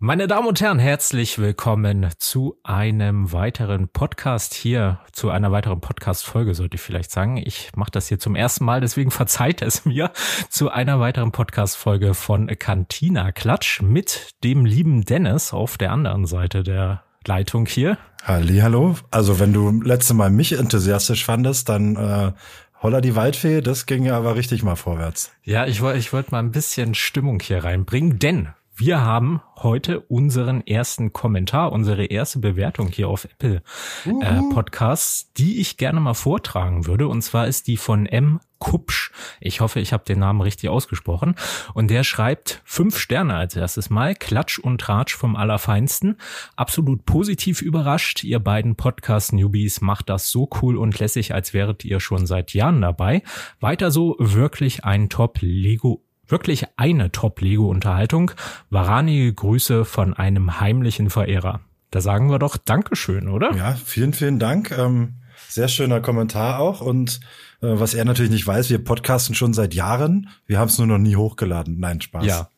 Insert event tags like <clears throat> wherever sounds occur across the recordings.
Meine Damen und Herren, herzlich willkommen zu einem weiteren Podcast hier, zu einer weiteren Podcast-Folge, sollte ich vielleicht sagen. Ich mache das hier zum ersten Mal, deswegen <laughs> verzeiht es mir, zu einer weiteren Podcast-Folge von Cantina Klatsch mit dem lieben Dennis auf der anderen Seite der Leitung hier. Halli, hallo. Also wenn du letzte Mal mich enthusiastisch fandest, dann äh, Holla die Waldfee, das ging ja aber richtig mal vorwärts. Ja, ich wollte ich wollte mal ein bisschen Stimmung hier reinbringen, denn wir haben heute unseren ersten Kommentar, unsere erste Bewertung hier auf Apple äh, Podcasts, die ich gerne mal vortragen würde. Und zwar ist die von M. Kupsch. Ich hoffe, ich habe den Namen richtig ausgesprochen. Und der schreibt fünf Sterne als erstes Mal. Klatsch und Tratsch vom Allerfeinsten. Absolut positiv überrascht. Ihr beiden Podcast-Newbies macht das so cool und lässig, als wäret ihr schon seit Jahren dabei. Weiter so wirklich ein Top-Lego Wirklich eine Top-Lego-Unterhaltung. Waranige Grüße von einem heimlichen Verehrer. Da sagen wir doch Dankeschön, oder? Ja, vielen, vielen Dank. Ähm, sehr schöner Kommentar auch. Und äh, was er natürlich nicht weiß, wir podcasten schon seit Jahren. Wir haben es nur noch nie hochgeladen. Nein, Spaß. Ja.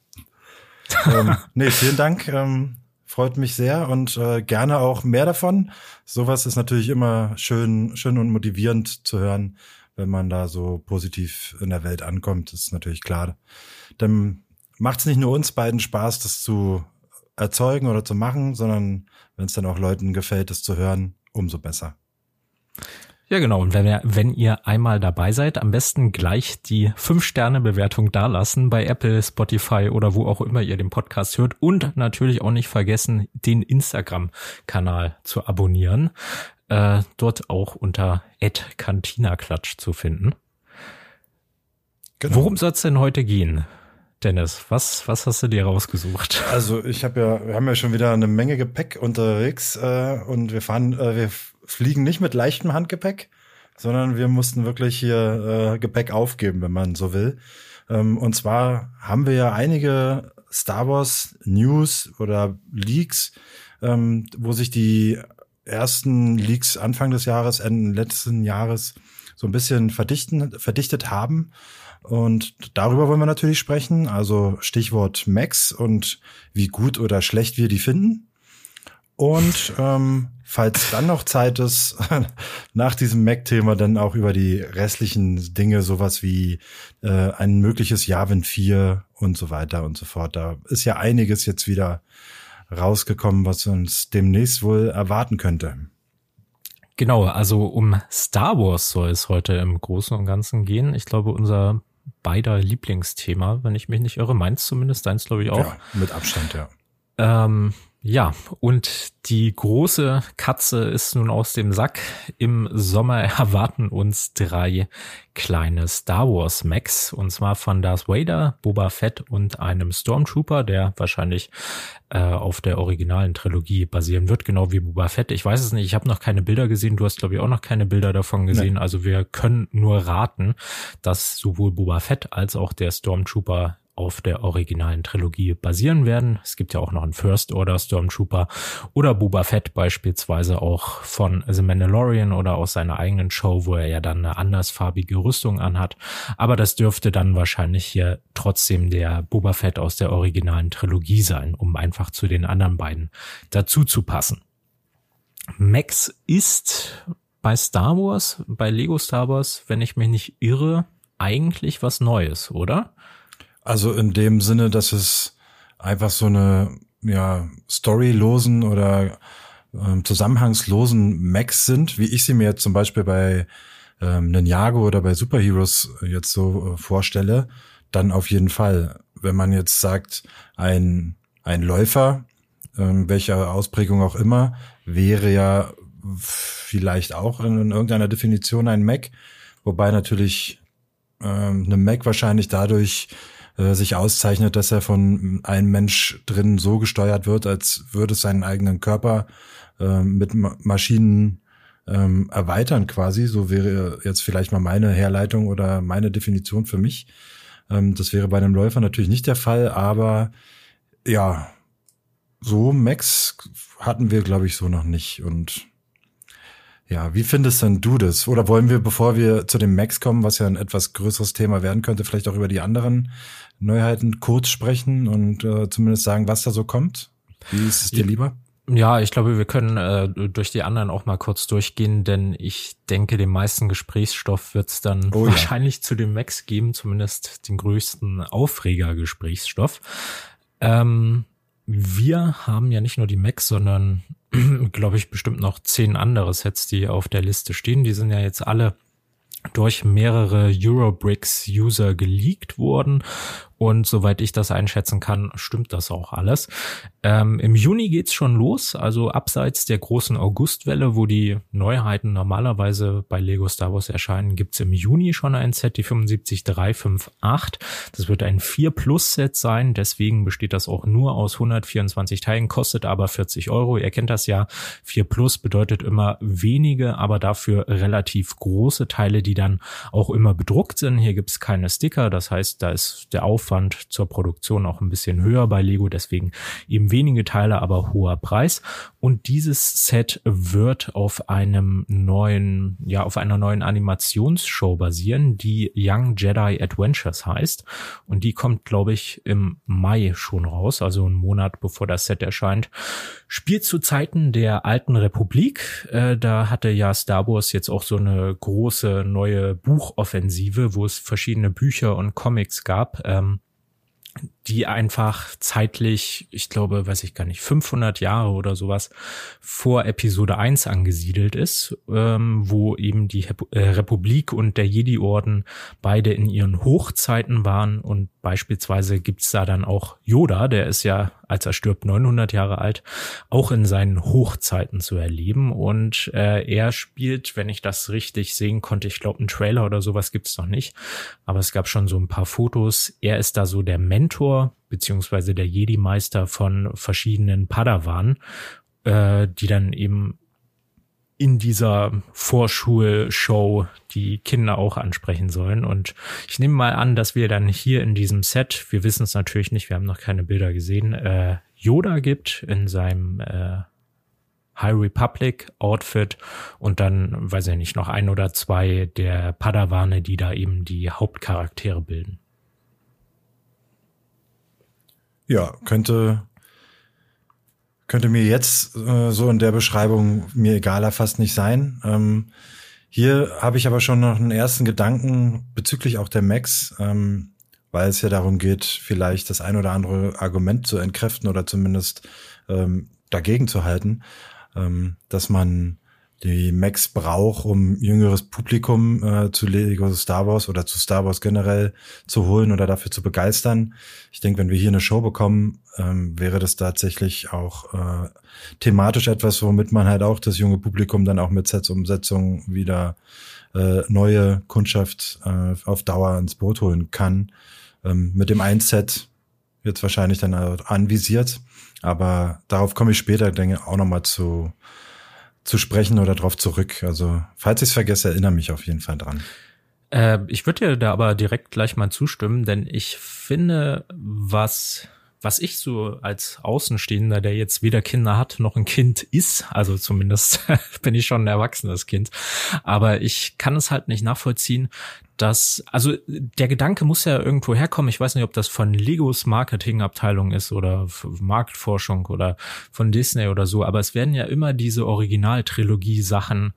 <laughs> ähm, nee, vielen Dank. Ähm, freut mich sehr und äh, gerne auch mehr davon. Sowas ist natürlich immer schön, schön und motivierend zu hören, wenn man da so positiv in der Welt ankommt, ist natürlich klar. Dann macht es nicht nur uns beiden Spaß, das zu erzeugen oder zu machen, sondern wenn es dann auch Leuten gefällt, das zu hören, umso besser. Ja, genau. Und wenn ihr, wenn ihr einmal dabei seid, am besten gleich die 5-Sterne-Bewertung dalassen bei Apple, Spotify oder wo auch immer ihr den Podcast hört. Und natürlich auch nicht vergessen, den Instagram-Kanal zu abonnieren äh, dort auch unter @cantinaklatsch zu finden. Genau. Worum soll es denn heute gehen? Dennis, was, was hast du dir rausgesucht? <laughs> Also ich habe ja, wir haben ja schon wieder eine Menge Gepäck unterwegs äh, und wir fahren, äh, wir fliegen nicht mit leichtem Handgepäck, sondern wir mussten wirklich hier äh, Gepäck aufgeben, wenn man so will. Ähm, und zwar haben wir ja einige Star Wars News oder Leaks, ähm, wo sich die ersten Leaks Anfang des Jahres, Ende letzten Jahres so ein bisschen verdichten, verdichtet haben. Und darüber wollen wir natürlich sprechen. Also Stichwort Max und wie gut oder schlecht wir die finden. Und ähm, falls dann noch Zeit ist, <laughs> nach diesem Mac-Thema dann auch über die restlichen Dinge, sowas wie äh, ein mögliches Javin 4 und so weiter und so fort. Da ist ja einiges jetzt wieder rausgekommen, was uns demnächst wohl erwarten könnte. Genau, also um Star Wars soll es heute im Großen und Ganzen gehen. Ich glaube, unser beider Lieblingsthema, wenn ich mich nicht irre, meins zumindest, deins glaube ich auch. Ja, mit Abstand, ja. Ähm, ja, und die große Katze ist nun aus dem Sack. Im Sommer <laughs> erwarten uns drei kleine Star Wars Max, und zwar von Darth Vader, Boba Fett und einem Stormtrooper, der wahrscheinlich äh, auf der originalen Trilogie basieren wird, genau wie Boba Fett. Ich weiß es nicht, ich habe noch keine Bilder gesehen, du hast glaube ich auch noch keine Bilder davon gesehen, nee. also wir können nur raten, dass sowohl Boba Fett als auch der Stormtrooper auf der originalen Trilogie basieren werden. Es gibt ja auch noch einen First Order Stormtrooper oder Boba Fett beispielsweise auch von The Mandalorian oder aus seiner eigenen Show, wo er ja dann eine andersfarbige Rüstung anhat. Aber das dürfte dann wahrscheinlich hier trotzdem der Boba Fett aus der originalen Trilogie sein, um einfach zu den anderen beiden dazu zu passen. Max ist bei Star Wars, bei Lego Star Wars, wenn ich mich nicht irre, eigentlich was Neues, oder? Also in dem Sinne, dass es einfach so eine ja, storylosen oder ähm, zusammenhangslosen Macs sind, wie ich sie mir jetzt zum Beispiel bei ähm, Ninjago oder bei Superheroes jetzt so äh, vorstelle, dann auf jeden Fall. Wenn man jetzt sagt, ein, ein Läufer, ähm, welcher Ausprägung auch immer, wäre ja vielleicht auch in, in irgendeiner Definition ein Mac, wobei natürlich ähm, eine Mac wahrscheinlich dadurch äh, sich auszeichnet, dass er von einem Mensch drin so gesteuert wird, als würde es seinen eigenen Körper äh, mit Ma Maschinen ähm, erweitern quasi. So wäre jetzt vielleicht mal meine Herleitung oder meine Definition für mich. Ähm, das wäre bei einem Läufer natürlich nicht der Fall, aber ja, so Max hatten wir, glaube ich, so noch nicht. Und ja, wie findest denn du das? Oder wollen wir, bevor wir zu dem Max kommen, was ja ein etwas größeres Thema werden könnte, vielleicht auch über die anderen Neuheiten kurz sprechen und äh, zumindest sagen, was da so kommt? Wie ist es dir lieber? Ja, ich glaube, wir können äh, durch die anderen auch mal kurz durchgehen, denn ich denke, den meisten Gesprächsstoff wird es dann oh, wahrscheinlich ja. zu dem Max geben, zumindest den größten Aufreger-Gesprächsstoff. Ähm, wir haben ja nicht nur die Macs, sondern <clears throat> glaube ich bestimmt noch zehn andere Sets, die auf der Liste stehen. Die sind ja jetzt alle durch mehrere Eurobricks-User geleakt worden und soweit ich das einschätzen kann, stimmt das auch alles. Ähm, Im Juni geht's schon los, also abseits der großen Augustwelle, wo die Neuheiten normalerweise bei Lego Star Wars erscheinen, gibt's im Juni schon ein Set, die 75358. Das wird ein 4 Plus Set sein, deswegen besteht das auch nur aus 124 Teilen, kostet aber 40 Euro. Ihr kennt das ja. 4 Plus bedeutet immer wenige, aber dafür relativ große Teile, die dann auch immer bedruckt sind. Hier gibt's keine Sticker, das heißt, da ist der Aufwand Aufwand zur Produktion auch ein bisschen höher bei Lego, deswegen eben wenige Teile, aber hoher Preis. Und dieses Set wird auf einem neuen, ja, auf einer neuen Animationsshow basieren, die Young Jedi Adventures heißt. Und die kommt, glaube ich, im Mai schon raus, also einen Monat bevor das Set erscheint. Spielt zu Zeiten der alten Republik. Äh, da hatte ja Star Wars jetzt auch so eine große neue Buchoffensive, wo es verschiedene Bücher und Comics gab. Ähm, die einfach zeitlich, ich glaube, weiß ich gar nicht, 500 Jahre oder sowas vor Episode 1 angesiedelt ist, ähm, wo eben die äh, Republik und der Jedi-Orden beide in ihren Hochzeiten waren. Und beispielsweise gibt's da dann auch Yoda, der ist ja, als er stirbt, 900 Jahre alt, auch in seinen Hochzeiten zu erleben. Und äh, er spielt, wenn ich das richtig sehen konnte, ich glaube, einen Trailer oder sowas gibt's noch nicht, aber es gab schon so ein paar Fotos, er ist da so der Mentor beziehungsweise der Jedi-Meister von verschiedenen Padawan, äh, die dann eben in dieser Vorschulshow die Kinder auch ansprechen sollen. Und ich nehme mal an, dass wir dann hier in diesem Set, wir wissen es natürlich nicht, wir haben noch keine Bilder gesehen, äh, Yoda gibt in seinem äh, High Republic Outfit und dann, weiß ich nicht, noch ein oder zwei der Padawane, die da eben die Hauptcharaktere bilden. Ja, könnte, könnte mir jetzt äh, so in der Beschreibung mir egaler fast nicht sein. Ähm, hier habe ich aber schon noch einen ersten Gedanken bezüglich auch der Max, ähm, weil es ja darum geht, vielleicht das ein oder andere Argument zu entkräften oder zumindest ähm, dagegen zu halten, ähm, dass man die Max braucht, um jüngeres Publikum äh, zu Lego Star Wars oder zu Star Wars generell zu holen oder dafür zu begeistern. Ich denke, wenn wir hier eine Show bekommen, ähm, wäre das tatsächlich auch äh, thematisch etwas, womit man halt auch das junge Publikum dann auch mit Sets-Umsetzungen wieder äh, neue Kundschaft äh, auf Dauer ins Boot holen kann. Ähm, mit dem einen Set jetzt wahrscheinlich dann anvisiert, aber darauf komme ich später, denke auch nochmal zu zu sprechen oder darauf zurück. Also, falls ich es vergesse, erinnere mich auf jeden Fall dran. Äh, ich würde dir da aber direkt gleich mal zustimmen, denn ich finde, was was ich so als Außenstehender, der jetzt weder Kinder hat noch ein Kind ist, also zumindest <laughs> bin ich schon ein erwachsenes Kind, aber ich kann es halt nicht nachvollziehen, dass, also der Gedanke muss ja irgendwo herkommen. Ich weiß nicht, ob das von Legos Marketingabteilung ist oder Marktforschung oder von Disney oder so, aber es werden ja immer diese Originaltrilogie-Sachen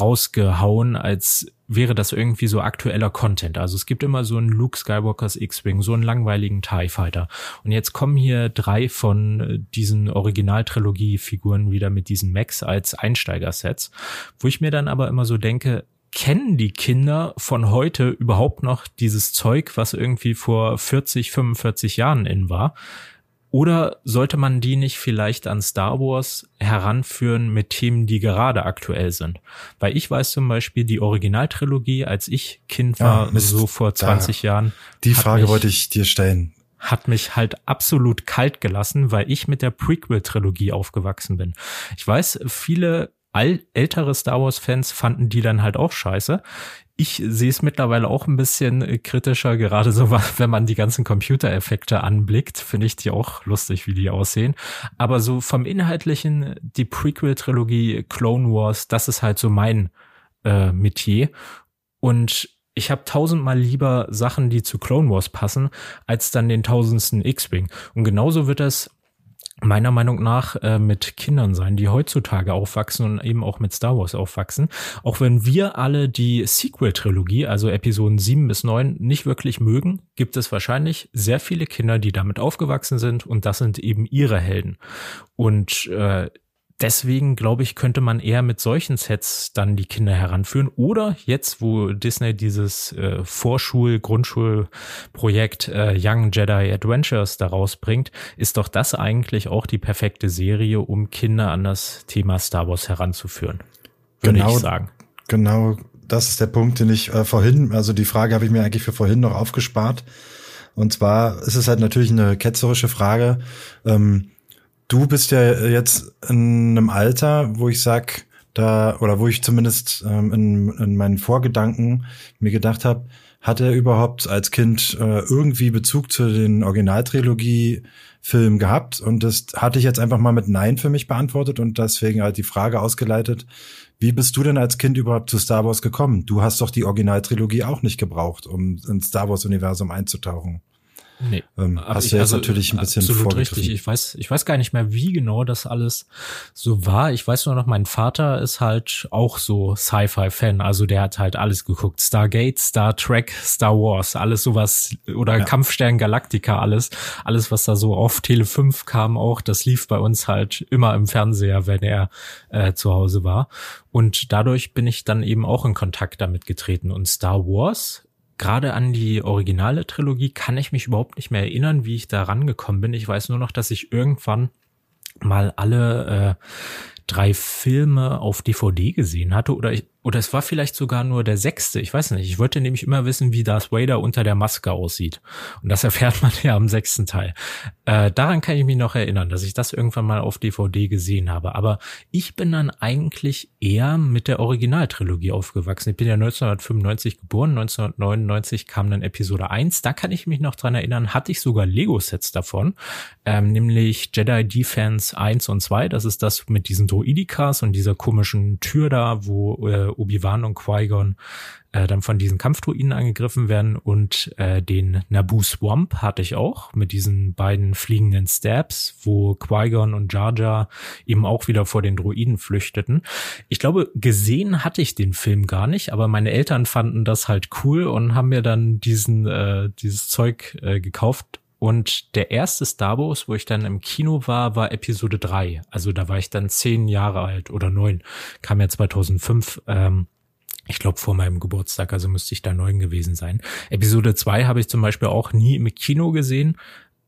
rausgehauen, als wäre das irgendwie so aktueller Content. Also es gibt immer so einen Luke Skywalkers X-Wing, so einen langweiligen TIE Fighter. Und jetzt kommen hier drei von diesen Originaltrilogie-Figuren wieder mit diesen Max als Einsteigersets, wo ich mir dann aber immer so denke, kennen die Kinder von heute überhaupt noch dieses Zeug, was irgendwie vor 40, 45 Jahren in war? Oder sollte man die nicht vielleicht an Star Wars heranführen mit Themen, die gerade aktuell sind? Weil ich weiß zum Beispiel, die Originaltrilogie, als ich Kind war, ja, so vor 20 da, Jahren. Die Frage mich, wollte ich dir stellen. Hat mich halt absolut kalt gelassen, weil ich mit der Prequel-Trilogie aufgewachsen bin. Ich weiß, viele ältere Star Wars-Fans fanden die dann halt auch scheiße. Ich sehe es mittlerweile auch ein bisschen äh, kritischer, gerade so, <laughs> wenn man die ganzen Computereffekte anblickt, finde ich die auch lustig, wie die aussehen. Aber so vom Inhaltlichen, die Prequel-Trilogie Clone Wars, das ist halt so mein äh, Metier. Und ich habe tausendmal lieber Sachen, die zu Clone Wars passen, als dann den tausendsten X-Wing. Und genauso wird das meiner Meinung nach äh, mit Kindern sein, die heutzutage aufwachsen und eben auch mit Star Wars aufwachsen. Auch wenn wir alle die Sequel-Trilogie, also Episoden 7 bis 9, nicht wirklich mögen, gibt es wahrscheinlich sehr viele Kinder, die damit aufgewachsen sind und das sind eben ihre Helden. Und äh, deswegen glaube ich, könnte man eher mit solchen Sets dann die Kinder heranführen. Oder jetzt, wo Disney dieses äh, Vorschul-, Grundschulprojekt äh, Young Jedi Adventures daraus bringt, ist doch das eigentlich auch die perfekte Serie, um Kinder an das Thema Star Wars heranzuführen. Würde genau, ich sagen. Genau, das ist der Punkt, den ich äh, vorhin, also die Frage habe ich mir eigentlich für vorhin noch aufgespart. Und zwar ist es halt natürlich eine ketzerische Frage. Ähm, Du bist ja jetzt in einem Alter, wo ich sag, da, oder wo ich zumindest ähm, in, in meinen Vorgedanken mir gedacht habe, hat er überhaupt als Kind äh, irgendwie Bezug zu den Originaltrilogie-Filmen gehabt? Und das hatte ich jetzt einfach mal mit Nein für mich beantwortet und deswegen halt die Frage ausgeleitet, wie bist du denn als Kind überhaupt zu Star Wars gekommen? Du hast doch die Originaltrilogie auch nicht gebraucht, um ins Star Wars-Universum einzutauchen. Nee. Ähm, hast du jetzt also, natürlich ein bisschen absolut richtig. Ich weiß, ich weiß gar nicht mehr, wie genau das alles so war. Ich weiß nur noch, mein Vater ist halt auch so Sci-Fi-Fan. Also der hat halt alles geguckt. Stargate, Star Trek, Star Wars, alles sowas oder ja. Kampfstern Galactica, alles, alles, was da so auf Tele 5 kam auch, das lief bei uns halt immer im Fernseher, wenn er äh, zu Hause war. Und dadurch bin ich dann eben auch in Kontakt damit getreten. Und Star Wars gerade an die originale Trilogie kann ich mich überhaupt nicht mehr erinnern, wie ich da rangekommen bin. Ich weiß nur noch, dass ich irgendwann mal alle äh, drei Filme auf DVD gesehen hatte oder ich, oder es war vielleicht sogar nur der sechste, ich weiß nicht. Ich wollte nämlich immer wissen, wie Darth Vader unter der Maske aussieht. Und das <laughs> erfährt man ja am sechsten Teil. Äh, daran kann ich mich noch erinnern, dass ich das irgendwann mal auf DVD gesehen habe. Aber ich bin dann eigentlich eher mit der Originaltrilogie aufgewachsen. Ich bin ja 1995 geboren, 1999 kam dann Episode 1. Da kann ich mich noch dran erinnern, hatte ich sogar Lego-Sets davon, ähm, nämlich Jedi Defense 1 und 2. Das ist das mit diesen Droidikas und dieser komischen Tür da, wo äh, Obi-Wan und Qui-Gon äh, dann von diesen Kampfdruiden angegriffen werden und äh, den Naboo Swamp hatte ich auch mit diesen beiden fliegenden Stabs, wo Qui-Gon und Jar Jar eben auch wieder vor den Druiden flüchteten. Ich glaube, gesehen hatte ich den Film gar nicht, aber meine Eltern fanden das halt cool und haben mir dann diesen äh, dieses Zeug äh, gekauft und der erste Star Wars, wo ich dann im Kino war, war Episode 3. Also da war ich dann zehn Jahre alt oder neun. Kam ja 2005. Ähm, ich glaube vor meinem Geburtstag, also müsste ich da neun gewesen sein. Episode 2 habe ich zum Beispiel auch nie im Kino gesehen,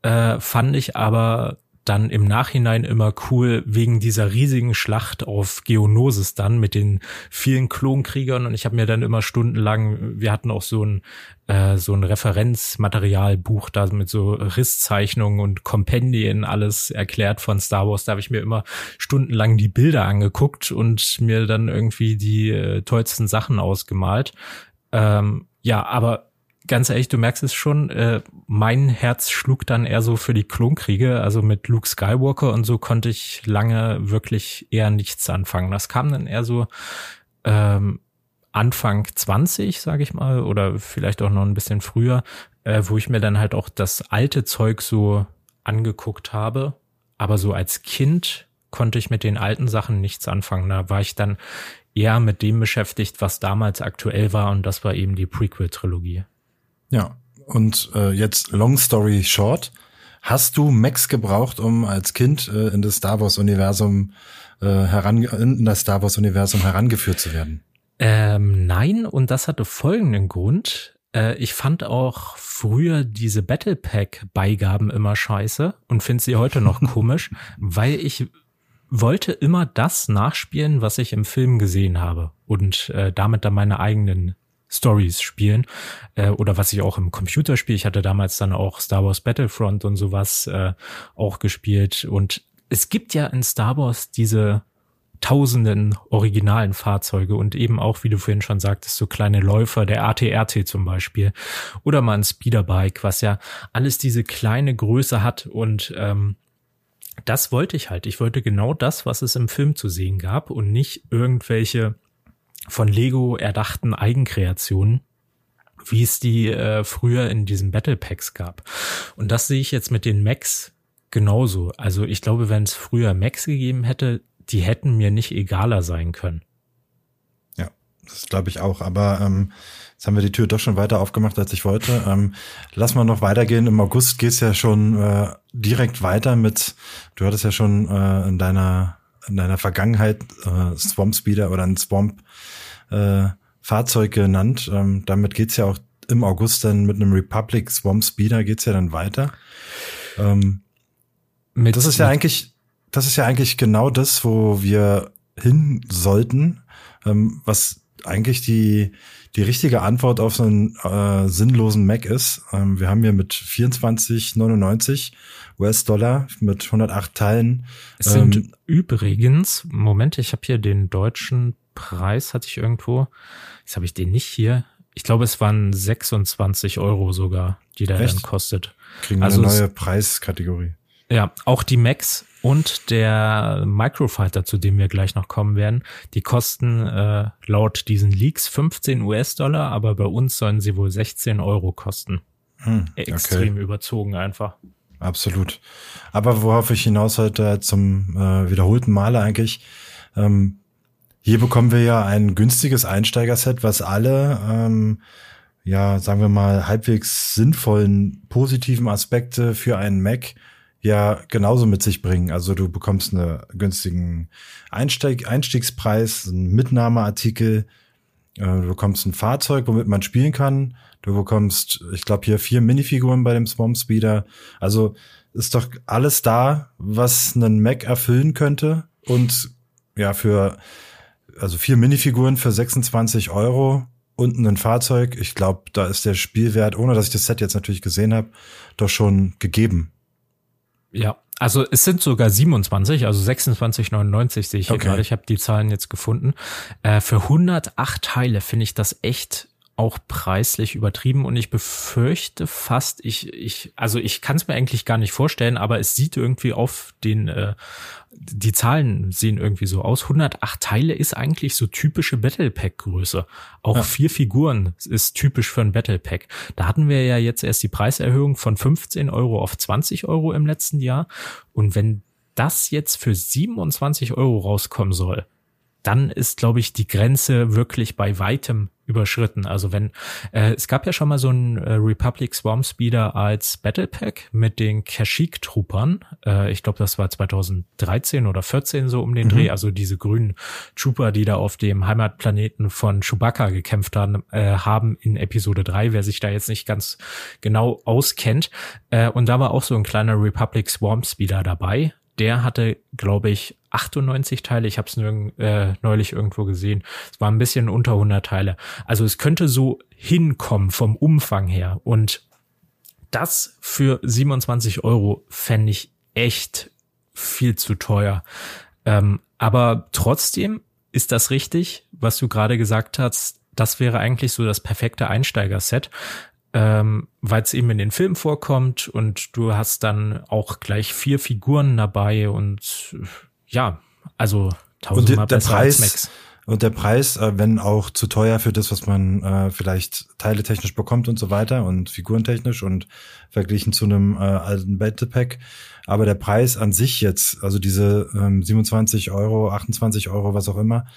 äh, fand ich aber dann im Nachhinein immer cool wegen dieser riesigen Schlacht auf Geonosis dann mit den vielen Klonkriegern und ich habe mir dann immer stundenlang, wir hatten auch so ein äh, so ein Referenzmaterialbuch da mit so Risszeichnungen und Kompendien alles erklärt von Star Wars, da habe ich mir immer stundenlang die Bilder angeguckt und mir dann irgendwie die äh, tollsten Sachen ausgemalt. Ähm, ja, aber ganz ehrlich, du merkst es schon, äh, mein Herz schlug dann eher so für die Klonkriege, also mit Luke Skywalker und so konnte ich lange wirklich eher nichts anfangen. Das kam dann eher so ähm, Anfang 20, sage ich mal, oder vielleicht auch noch ein bisschen früher, äh, wo ich mir dann halt auch das alte Zeug so angeguckt habe. Aber so als Kind konnte ich mit den alten Sachen nichts anfangen. Da war ich dann eher mit dem beschäftigt, was damals aktuell war, und das war eben die Prequel-Trilogie. Ja, und äh, jetzt Long Story Short. Hast du Max gebraucht, um als Kind äh, in das Star Wars Universum äh, heran in das Star Wars Universum herangeführt zu werden? Ähm, nein, und das hatte folgenden Grund. Äh, ich fand auch früher diese Battle Pack Beigaben immer scheiße und finde sie heute noch <laughs> komisch, weil ich wollte immer das nachspielen, was ich im Film gesehen habe und äh, damit dann meine eigenen Stories spielen äh, oder was ich auch im Computerspiel. Ich hatte damals dann auch Star Wars Battlefront und sowas äh, auch gespielt und es gibt ja in Star Wars diese tausenden originalen Fahrzeuge und eben auch, wie du vorhin schon sagtest, so kleine Läufer, der ATRT zum Beispiel oder mal ein Speederbike, was ja alles diese kleine Größe hat und ähm, das wollte ich halt. Ich wollte genau das, was es im Film zu sehen gab und nicht irgendwelche von Lego erdachten Eigenkreationen, wie es die äh, früher in diesen Battle Packs gab. Und das sehe ich jetzt mit den Macs genauso. Also ich glaube, wenn es früher Macs gegeben hätte, die hätten mir nicht egaler sein können. Ja, das glaube ich auch. Aber ähm, jetzt haben wir die Tür doch schon weiter aufgemacht, als ich wollte. Ähm, lass mal noch weitergehen. Im August geht's ja schon äh, direkt weiter mit, du hattest ja schon äh, in deiner in deiner Vergangenheit äh, Swamp Speeder oder ein Swamp äh, Fahrzeug genannt. Ähm, damit geht's ja auch im August dann mit einem Republic Swamp Speeder geht's ja dann weiter. Ähm, mit, das ist ja eigentlich, das ist ja eigentlich genau das, wo wir hin sollten, ähm, was eigentlich die, die richtige Antwort auf so einen äh, sinnlosen Mac ist. Ähm, wir haben hier mit 24,99 US-Dollar mit 108 Teilen. Es sind ähm, übrigens, Moment, ich habe hier den deutschen Preis, hatte ich irgendwo. Jetzt habe ich den nicht hier. Ich glaube, es waren 26 Euro sogar, die der Echt? dann kostet. Kriegen wir also eine neue Preiskategorie. Ja, auch die Macs und der Microfighter, zu dem wir gleich noch kommen werden, die kosten äh, laut diesen Leaks 15 US-Dollar, aber bei uns sollen sie wohl 16 Euro kosten. Hm, Extrem okay. überzogen einfach. Absolut. Aber worauf ich hinaus heute zum äh, wiederholten Male eigentlich, ähm, hier bekommen wir ja ein günstiges Einsteigerset, was alle, ähm, ja, sagen wir mal, halbwegs sinnvollen, positiven Aspekte für einen Mac ja genauso mit sich bringen. Also du bekommst einen günstigen Einsteig Einstiegspreis, einen Mitnahmeartikel, du bekommst ein Fahrzeug, womit man spielen kann. Du bekommst, ich glaube, hier vier Minifiguren bei dem Swamp Speeder. Also ist doch alles da, was einen Mac erfüllen könnte. Und ja, für also vier Minifiguren für 26 Euro und ein Fahrzeug. Ich glaube, da ist der Spielwert, ohne dass ich das Set jetzt natürlich gesehen habe, doch schon gegeben. Ja, also es sind sogar 27, also 26,99 sehe ich hier okay. gerade. Ich habe die Zahlen jetzt gefunden. Äh, für 108 Teile finde ich das echt auch preislich übertrieben und ich befürchte fast, ich, ich, also ich kann es mir eigentlich gar nicht vorstellen, aber es sieht irgendwie auf den, äh, die Zahlen sehen irgendwie so aus. 108 Teile ist eigentlich so typische Battle Pack Größe. Auch ja. vier Figuren ist typisch für ein Battle Pack. Da hatten wir ja jetzt erst die Preiserhöhung von 15 Euro auf 20 Euro im letzten Jahr. Und wenn das jetzt für 27 Euro rauskommen soll, dann ist, glaube ich, die Grenze wirklich bei weitem überschritten. Also wenn äh, es gab ja schon mal so ein äh, Republic Swarm Speeder als Battle Pack mit den Kashyyyk-Truppern. Äh, ich glaube, das war 2013 oder 14 so um den mhm. Dreh. Also diese grünen Trooper, die da auf dem Heimatplaneten von Chewbacca gekämpft haben, äh, haben in Episode 3, wer sich da jetzt nicht ganz genau auskennt. Äh, und da war auch so ein kleiner Republic Swarm Speeder dabei der hatte, glaube ich, 98 Teile. Ich habe es äh, neulich irgendwo gesehen. Es war ein bisschen unter 100 Teile. Also es könnte so hinkommen vom Umfang her. Und das für 27 Euro fände ich echt viel zu teuer. Ähm, aber trotzdem ist das richtig, was du gerade gesagt hast. Das wäre eigentlich so das perfekte Einsteigerset ähm, weil es eben in den Film vorkommt und du hast dann auch gleich vier Figuren dabei und ja, also tausendmal und der, der Preis, als Max. Und der Preis, äh, wenn auch zu teuer für das, was man äh, vielleicht teiletechnisch bekommt und so weiter und figurentechnisch und verglichen zu einem äh, alten Battle Pack. Aber der Preis an sich jetzt, also diese ähm, 27 Euro, 28 Euro, was auch immer,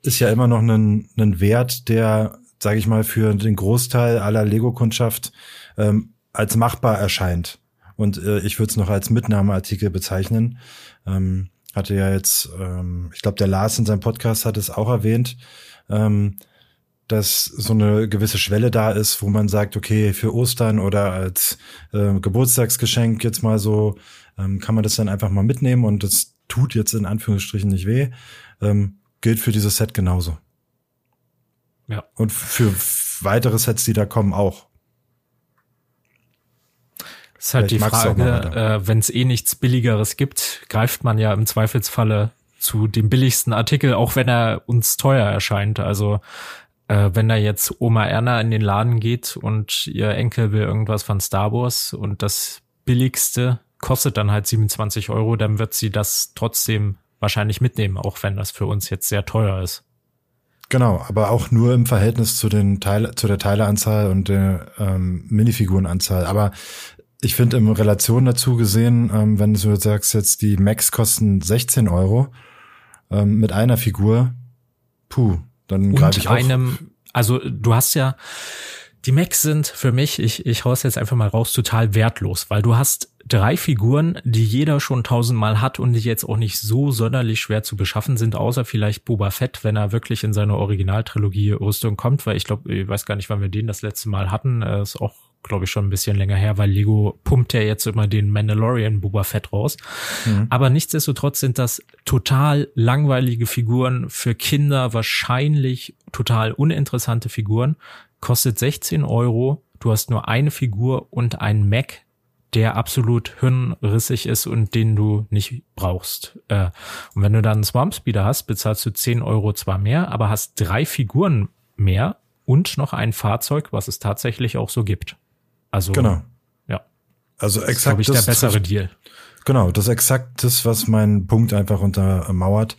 ist ja immer noch ein, ein Wert, der sage ich mal, für den Großteil aller Lego-Kundschaft ähm, als machbar erscheint. Und äh, ich würde es noch als Mitnahmeartikel bezeichnen. Ähm, hatte ja jetzt, ähm, ich glaube, der Lars in seinem Podcast hat es auch erwähnt, ähm, dass so eine gewisse Schwelle da ist, wo man sagt, okay, für Ostern oder als äh, Geburtstagsgeschenk jetzt mal so, ähm, kann man das dann einfach mal mitnehmen und das tut jetzt in Anführungsstrichen nicht weh. Ähm, gilt für dieses Set genauso. Ja. Und für weitere Sets, die da kommen, auch. Das ist halt Vielleicht die Frage, äh, wenn es eh nichts Billigeres gibt, greift man ja im Zweifelsfalle zu dem billigsten Artikel, auch wenn er uns teuer erscheint. Also äh, wenn da jetzt Oma Erna in den Laden geht und ihr Enkel will irgendwas von Star Wars und das billigste kostet dann halt 27 Euro, dann wird sie das trotzdem wahrscheinlich mitnehmen, auch wenn das für uns jetzt sehr teuer ist. Genau, aber auch nur im Verhältnis zu den Teile, zu der Teileanzahl und der ähm, Minifigurenanzahl. Aber ich finde in Relation dazu gesehen, ähm, wenn du sagst jetzt, die Max kosten 16 Euro ähm, mit einer Figur, puh, dann greife ich auch. einem, also du hast ja, die Macs sind für mich, ich, ich hau's jetzt einfach mal raus, total wertlos, weil du hast drei Figuren, die jeder schon tausendmal hat und die jetzt auch nicht so sonderlich schwer zu beschaffen sind, außer vielleicht Boba Fett, wenn er wirklich in seine Originaltrilogie Rüstung kommt, weil ich glaube, ich weiß gar nicht, wann wir den das letzte Mal hatten, ist auch glaube ich, schon ein bisschen länger her, weil Lego pumpt ja jetzt immer den Mandalorian Boba Fett raus. Mhm. Aber nichtsdestotrotz sind das total langweilige Figuren für Kinder, wahrscheinlich total uninteressante Figuren, kostet 16 Euro. Du hast nur eine Figur und einen Mac, der absolut hirnrissig ist und den du nicht brauchst. Äh, und wenn du dann einen Swamp Speeder hast, bezahlst du 10 Euro zwar mehr, aber hast drei Figuren mehr und noch ein Fahrzeug, was es tatsächlich auch so gibt. Also genau. Ja. Also exakt das, ich, der bessere Deal. Genau, das ist exakt das, was mein Punkt einfach untermauert.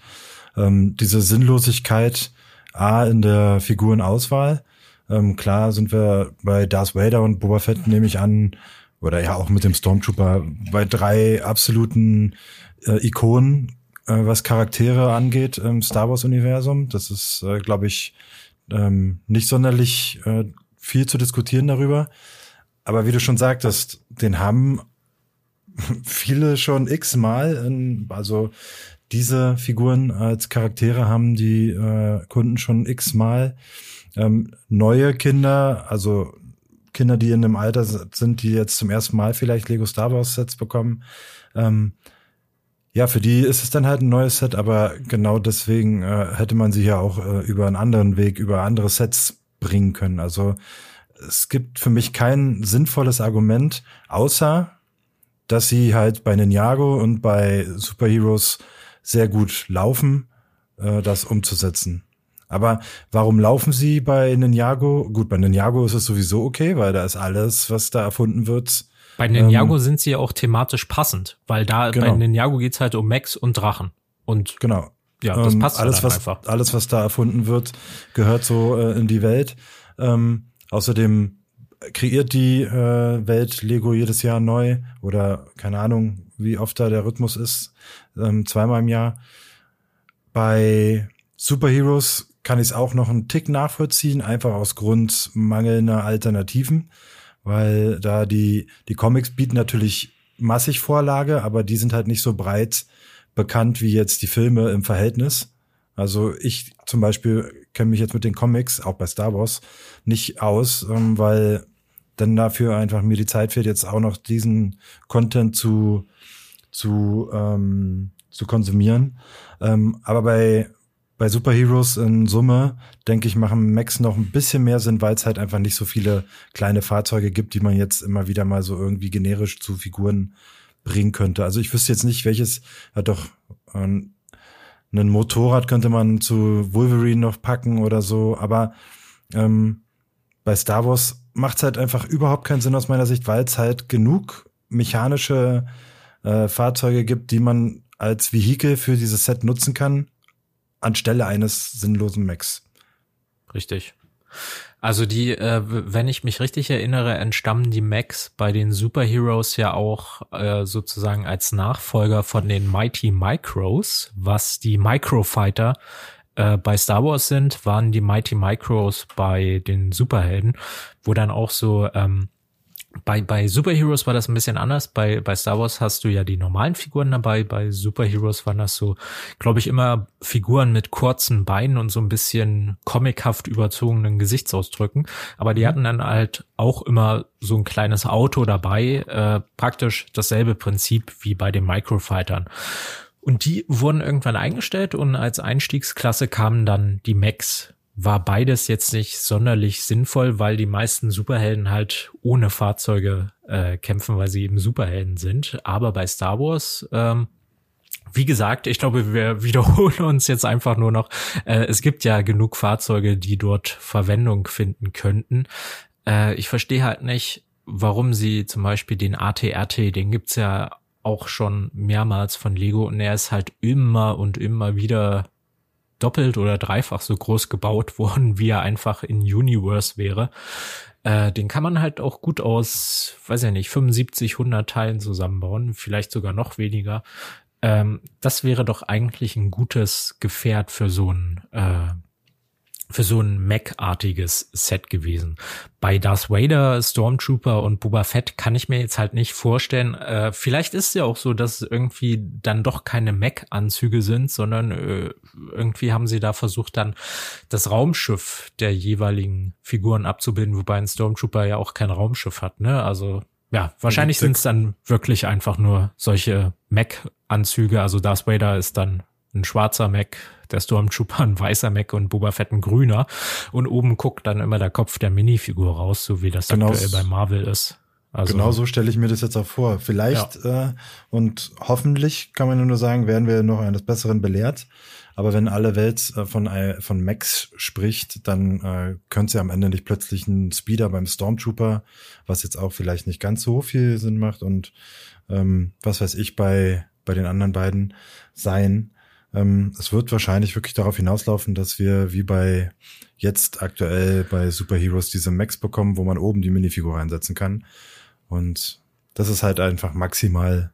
Ähm, diese Sinnlosigkeit A in der Figurenauswahl ähm, klar sind wir bei Darth Vader und Boba Fett, nehme ich an, oder ja auch mit dem Stormtrooper, bei drei absoluten äh, Ikonen, äh, was Charaktere angeht im Star Wars-Universum. Das ist, äh, glaube ich, ähm, nicht sonderlich äh, viel zu diskutieren darüber. Aber wie du schon sagtest, den haben <laughs> viele schon x-mal, also diese Figuren als Charaktere haben die äh, Kunden schon x-mal ähm, neue Kinder, also Kinder, die in einem Alter sind, die jetzt zum ersten Mal vielleicht Lego Star Wars Sets bekommen, ähm, ja, für die ist es dann halt ein neues Set, aber genau deswegen äh, hätte man sie ja auch äh, über einen anderen Weg, über andere Sets bringen können. Also es gibt für mich kein sinnvolles Argument, außer dass sie halt bei Ninjago und bei Superheroes sehr gut laufen, äh, das umzusetzen. Aber warum laufen sie bei Ninjago? Gut, bei Ninjago ist es sowieso okay, weil da ist alles, was da erfunden wird. Bei Ninjago ähm, sind sie ja auch thematisch passend, weil da genau. bei Ninjago geht's halt um Max und Drachen. Und genau. Ja, das ähm, passt alles, was, einfach. Alles, was da erfunden wird, gehört so äh, in die Welt. Ähm, außerdem kreiert die äh, Welt Lego jedes Jahr neu oder keine Ahnung, wie oft da der Rhythmus ist, ähm, zweimal im Jahr. Bei Superheroes kann ich es auch noch einen Tick nachvollziehen, einfach aus Grund mangelnder Alternativen, weil da die, die Comics bieten natürlich massig Vorlage, aber die sind halt nicht so breit bekannt wie jetzt die Filme im Verhältnis. Also ich zum Beispiel kenne mich jetzt mit den Comics, auch bei Star Wars, nicht aus, ähm, weil dann dafür einfach mir die Zeit fehlt, jetzt auch noch diesen Content zu, zu, ähm, zu konsumieren. Ähm, aber bei bei Superheroes in Summe, denke ich, machen Max noch ein bisschen mehr Sinn, weil es halt einfach nicht so viele kleine Fahrzeuge gibt, die man jetzt immer wieder mal so irgendwie generisch zu Figuren bringen könnte. Also ich wüsste jetzt nicht, welches, ja doch, ähm, ein Motorrad könnte man zu Wolverine noch packen oder so, aber ähm, bei Star Wars macht es halt einfach überhaupt keinen Sinn aus meiner Sicht, weil es halt genug mechanische äh, Fahrzeuge gibt, die man als Vehikel für dieses Set nutzen kann anstelle eines sinnlosen Macs. Richtig. Also die, äh, wenn ich mich richtig erinnere, entstammen die Macs bei den Superheroes ja auch äh, sozusagen als Nachfolger von den Mighty Micros, was die Microfighter äh, bei Star Wars sind, waren die Mighty Micros bei den Superhelden, wo dann auch so ähm, bei, bei Superheroes war das ein bisschen anders. Bei, bei Star Wars hast du ja die normalen Figuren dabei. Bei Superheroes waren das so, glaube ich, immer Figuren mit kurzen Beinen und so ein bisschen comichaft überzogenen Gesichtsausdrücken. Aber die mhm. hatten dann halt auch immer so ein kleines Auto dabei. Äh, praktisch dasselbe Prinzip wie bei den Microfightern. Und die wurden irgendwann eingestellt und als Einstiegsklasse kamen dann die Mechs war beides jetzt nicht sonderlich sinnvoll, weil die meisten Superhelden halt ohne Fahrzeuge äh, kämpfen, weil sie eben Superhelden sind. Aber bei Star Wars, ähm, wie gesagt, ich glaube, wir <laughs> wiederholen uns jetzt einfach nur noch. Äh, es gibt ja genug Fahrzeuge, die dort Verwendung finden könnten. Äh, ich verstehe halt nicht, warum sie zum Beispiel den ATRT, den gibt's ja auch schon mehrmals von Lego und er ist halt immer und immer wieder doppelt oder dreifach so groß gebaut <laughs> worden, wie er einfach in Universe wäre. Äh, den kann man halt auch gut aus, weiß ja nicht, 75, 100 Teilen zusammenbauen, vielleicht sogar noch weniger. Ähm, das wäre doch eigentlich ein gutes Gefährt für so ein äh, für so ein Mac-artiges Set gewesen. Bei Darth Vader, Stormtrooper und Boba Fett kann ich mir jetzt halt nicht vorstellen. Äh, vielleicht ist es ja auch so, dass es irgendwie dann doch keine Mac-Anzüge sind, sondern äh, irgendwie haben sie da versucht, dann das Raumschiff der jeweiligen Figuren abzubilden, wobei ein Stormtrooper ja auch kein Raumschiff hat. Ne? Also ja, wahrscheinlich sind es dann wirklich einfach nur solche Mac-Anzüge. Also Darth Vader ist dann ein schwarzer Mac, der Stormtrooper ein weißer Mac und Boba Fett ein grüner. Und oben guckt dann immer der Kopf der Minifigur raus, so wie das genau aktuell bei Marvel ist. Also, genau so stelle ich mir das jetzt auch vor. Vielleicht ja. äh, und hoffentlich kann man nur sagen, werden wir noch eines Besseren belehrt. Aber wenn alle Welt äh, von, äh, von Max spricht, dann äh, könnte sie am Ende nicht plötzlich ein Speeder beim Stormtrooper, was jetzt auch vielleicht nicht ganz so viel Sinn macht und ähm, was weiß ich bei, bei den anderen beiden sein. Ähm, es wird wahrscheinlich wirklich darauf hinauslaufen, dass wir wie bei jetzt aktuell bei Superheroes diese Max bekommen, wo man oben die Minifigur reinsetzen kann. Und das ist halt einfach maximal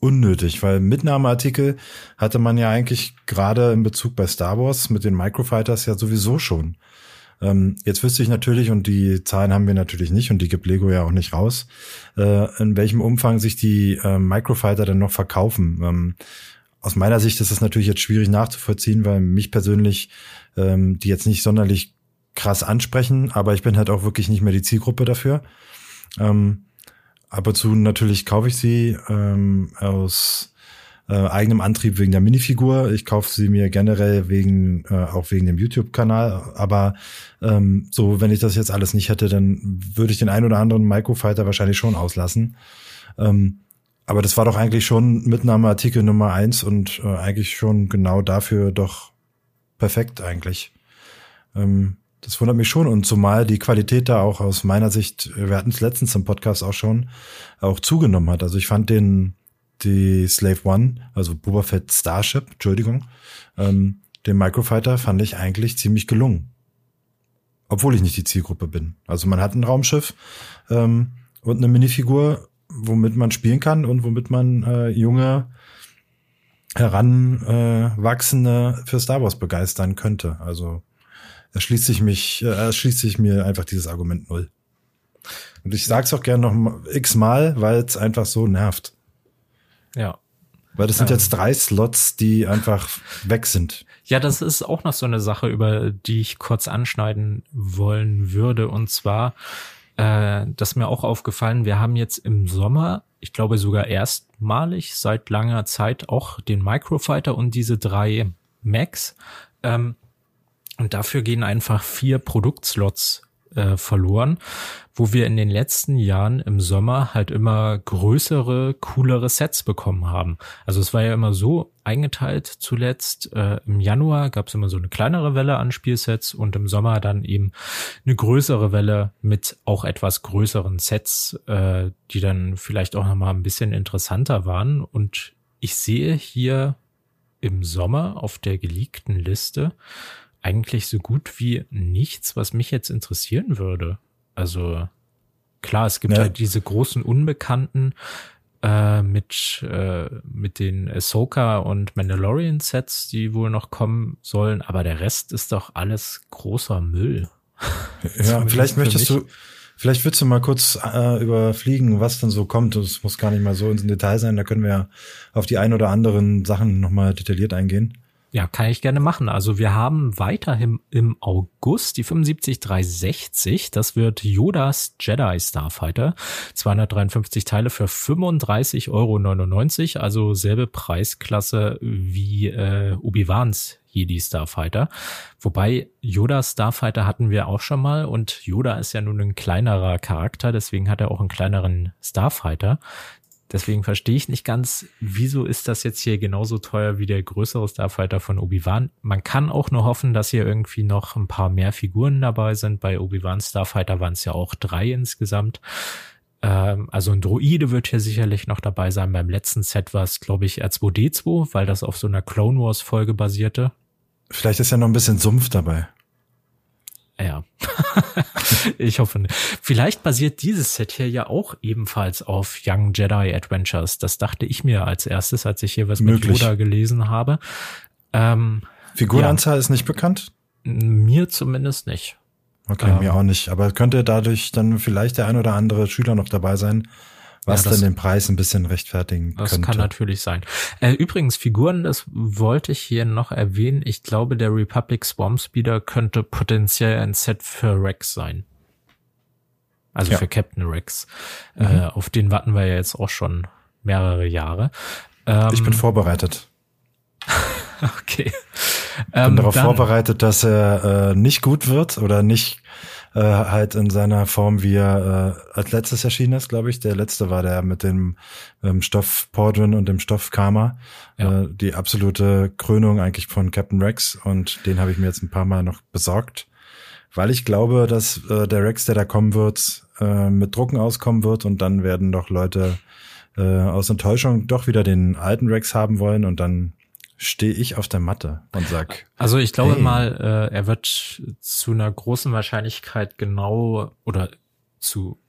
unnötig, weil Mitnahmeartikel hatte man ja eigentlich gerade in Bezug bei Star Wars mit den Microfighters ja sowieso schon. Ähm, jetzt wüsste ich natürlich, und die Zahlen haben wir natürlich nicht, und die gibt Lego ja auch nicht raus, äh, in welchem Umfang sich die äh, Microfighter dann noch verkaufen. Ähm, aus meiner Sicht ist das natürlich jetzt schwierig nachzuvollziehen, weil mich persönlich ähm, die jetzt nicht sonderlich krass ansprechen, aber ich bin halt auch wirklich nicht mehr die Zielgruppe dafür. Ähm, ab und zu natürlich kaufe ich sie ähm, aus äh, eigenem Antrieb wegen der Minifigur. Ich kaufe sie mir generell wegen äh, auch wegen dem YouTube-Kanal. Aber ähm, so, wenn ich das jetzt alles nicht hätte, dann würde ich den ein oder anderen Microfighter wahrscheinlich schon auslassen. Ähm, aber das war doch eigentlich schon Mitnahmeartikel Nummer eins und äh, eigentlich schon genau dafür doch perfekt eigentlich. Ähm, das wundert mich schon und zumal die Qualität da auch aus meiner Sicht, wir hatten es letztens im Podcast auch schon, auch zugenommen hat. Also ich fand den, die Slave One, also Boba Fett Starship, Entschuldigung, ähm, den Microfighter fand ich eigentlich ziemlich gelungen. Obwohl ich nicht die Zielgruppe bin. Also man hat ein Raumschiff ähm, und eine Minifigur womit man spielen kann und womit man äh, junge Heranwachsende äh, für Star Wars begeistern könnte. Also erschließt sich mich, äh, erschließt sich mir einfach dieses Argument null. Und ich sag's auch gerne noch x-mal, weil es einfach so nervt. Ja. Weil das sind ähm. jetzt drei Slots, die einfach weg sind. Ja, das ist auch noch so eine Sache, über die ich kurz anschneiden wollen würde. Und zwar, äh, das ist mir auch aufgefallen, wir haben jetzt im Sommer, ich glaube sogar erstmalig seit langer Zeit auch den Microfighter und diese drei Macs. Ähm, und dafür gehen einfach vier Produktslots äh, verloren, wo wir in den letzten Jahren im Sommer halt immer größere, coolere Sets bekommen haben. Also es war ja immer so eingeteilt zuletzt. Äh, Im Januar gab es immer so eine kleinere Welle an Spielsets und im Sommer dann eben eine größere Welle mit auch etwas größeren Sets, äh, die dann vielleicht auch nochmal ein bisschen interessanter waren. Und ich sehe hier im Sommer auf der geleakten Liste eigentlich so gut wie nichts, was mich jetzt interessieren würde. Also klar, es gibt ja. halt diese großen Unbekannten äh, mit, äh, mit den Ahsoka und Mandalorian Sets, die wohl noch kommen sollen, aber der Rest ist doch alles großer Müll. ja, vielleicht möchtest du, vielleicht willst du mal kurz äh, überfliegen, was denn so kommt. Es muss gar nicht mal so ins Detail sein, da können wir ja auf die ein oder anderen Sachen nochmal detailliert eingehen. Ja, kann ich gerne machen. Also wir haben weiterhin im August die 75360. Das wird Yodas Jedi Starfighter. 253 Teile für 35,99 Euro. Also selbe Preisklasse wie äh, Obi-Wans Jedi Starfighter. Wobei Yoda Starfighter hatten wir auch schon mal und Yoda ist ja nun ein kleinerer Charakter, deswegen hat er auch einen kleineren Starfighter. Deswegen verstehe ich nicht ganz, wieso ist das jetzt hier genauso teuer wie der größere Starfighter von Obi-Wan. Man kann auch nur hoffen, dass hier irgendwie noch ein paar mehr Figuren dabei sind. Bei Obi-Wan Starfighter waren es ja auch drei insgesamt. Ähm, also ein Droide wird hier sicherlich noch dabei sein. Beim letzten Set war es, glaube ich, R2D2, weil das auf so einer Clone Wars Folge basierte. Vielleicht ist ja noch ein bisschen Sumpf dabei. Ja. <laughs> ich hoffe nicht. Vielleicht basiert dieses Set hier ja auch ebenfalls auf Young Jedi Adventures. Das dachte ich mir als erstes, als ich hier was Möglich. mit Yoda gelesen habe. Ähm, Figurenanzahl ja. ist nicht bekannt? Mir zumindest nicht. Okay, ähm, mir auch nicht. Aber könnte dadurch dann vielleicht der ein oder andere Schüler noch dabei sein, was ja, dann den Preis ein bisschen rechtfertigen das könnte. Das kann natürlich sein. Äh, übrigens, Figuren, das wollte ich hier noch erwähnen. Ich glaube, der Republic Swarm Speeder könnte potenziell ein Set für Rex sein. Also ja. für Captain Rex. Äh, mhm. Äh, auf den warten wir ja jetzt auch schon mehrere Jahre. Ähm, ich bin vorbereitet. <laughs> okay. Ich bin ähm, darauf vorbereitet, dass er äh, nicht gut wird oder nicht äh, halt in seiner Form, wie er äh, als letztes erschienen ist, glaube ich. Der letzte war der mit dem ähm, Stoff Pordwin und dem Stoff Karma. Ja. Äh, die absolute Krönung eigentlich von Captain Rex und den habe ich mir jetzt ein paar Mal noch besorgt, weil ich glaube, dass äh, der Rex, der da kommen wird, äh, mit Drucken auskommen wird und dann werden doch Leute äh, aus Enttäuschung doch wieder den alten Rex haben wollen und dann stehe ich auf der Matte und sag. Also ich glaube hey. mal, äh, er wird zu einer großen Wahrscheinlichkeit genau oder zu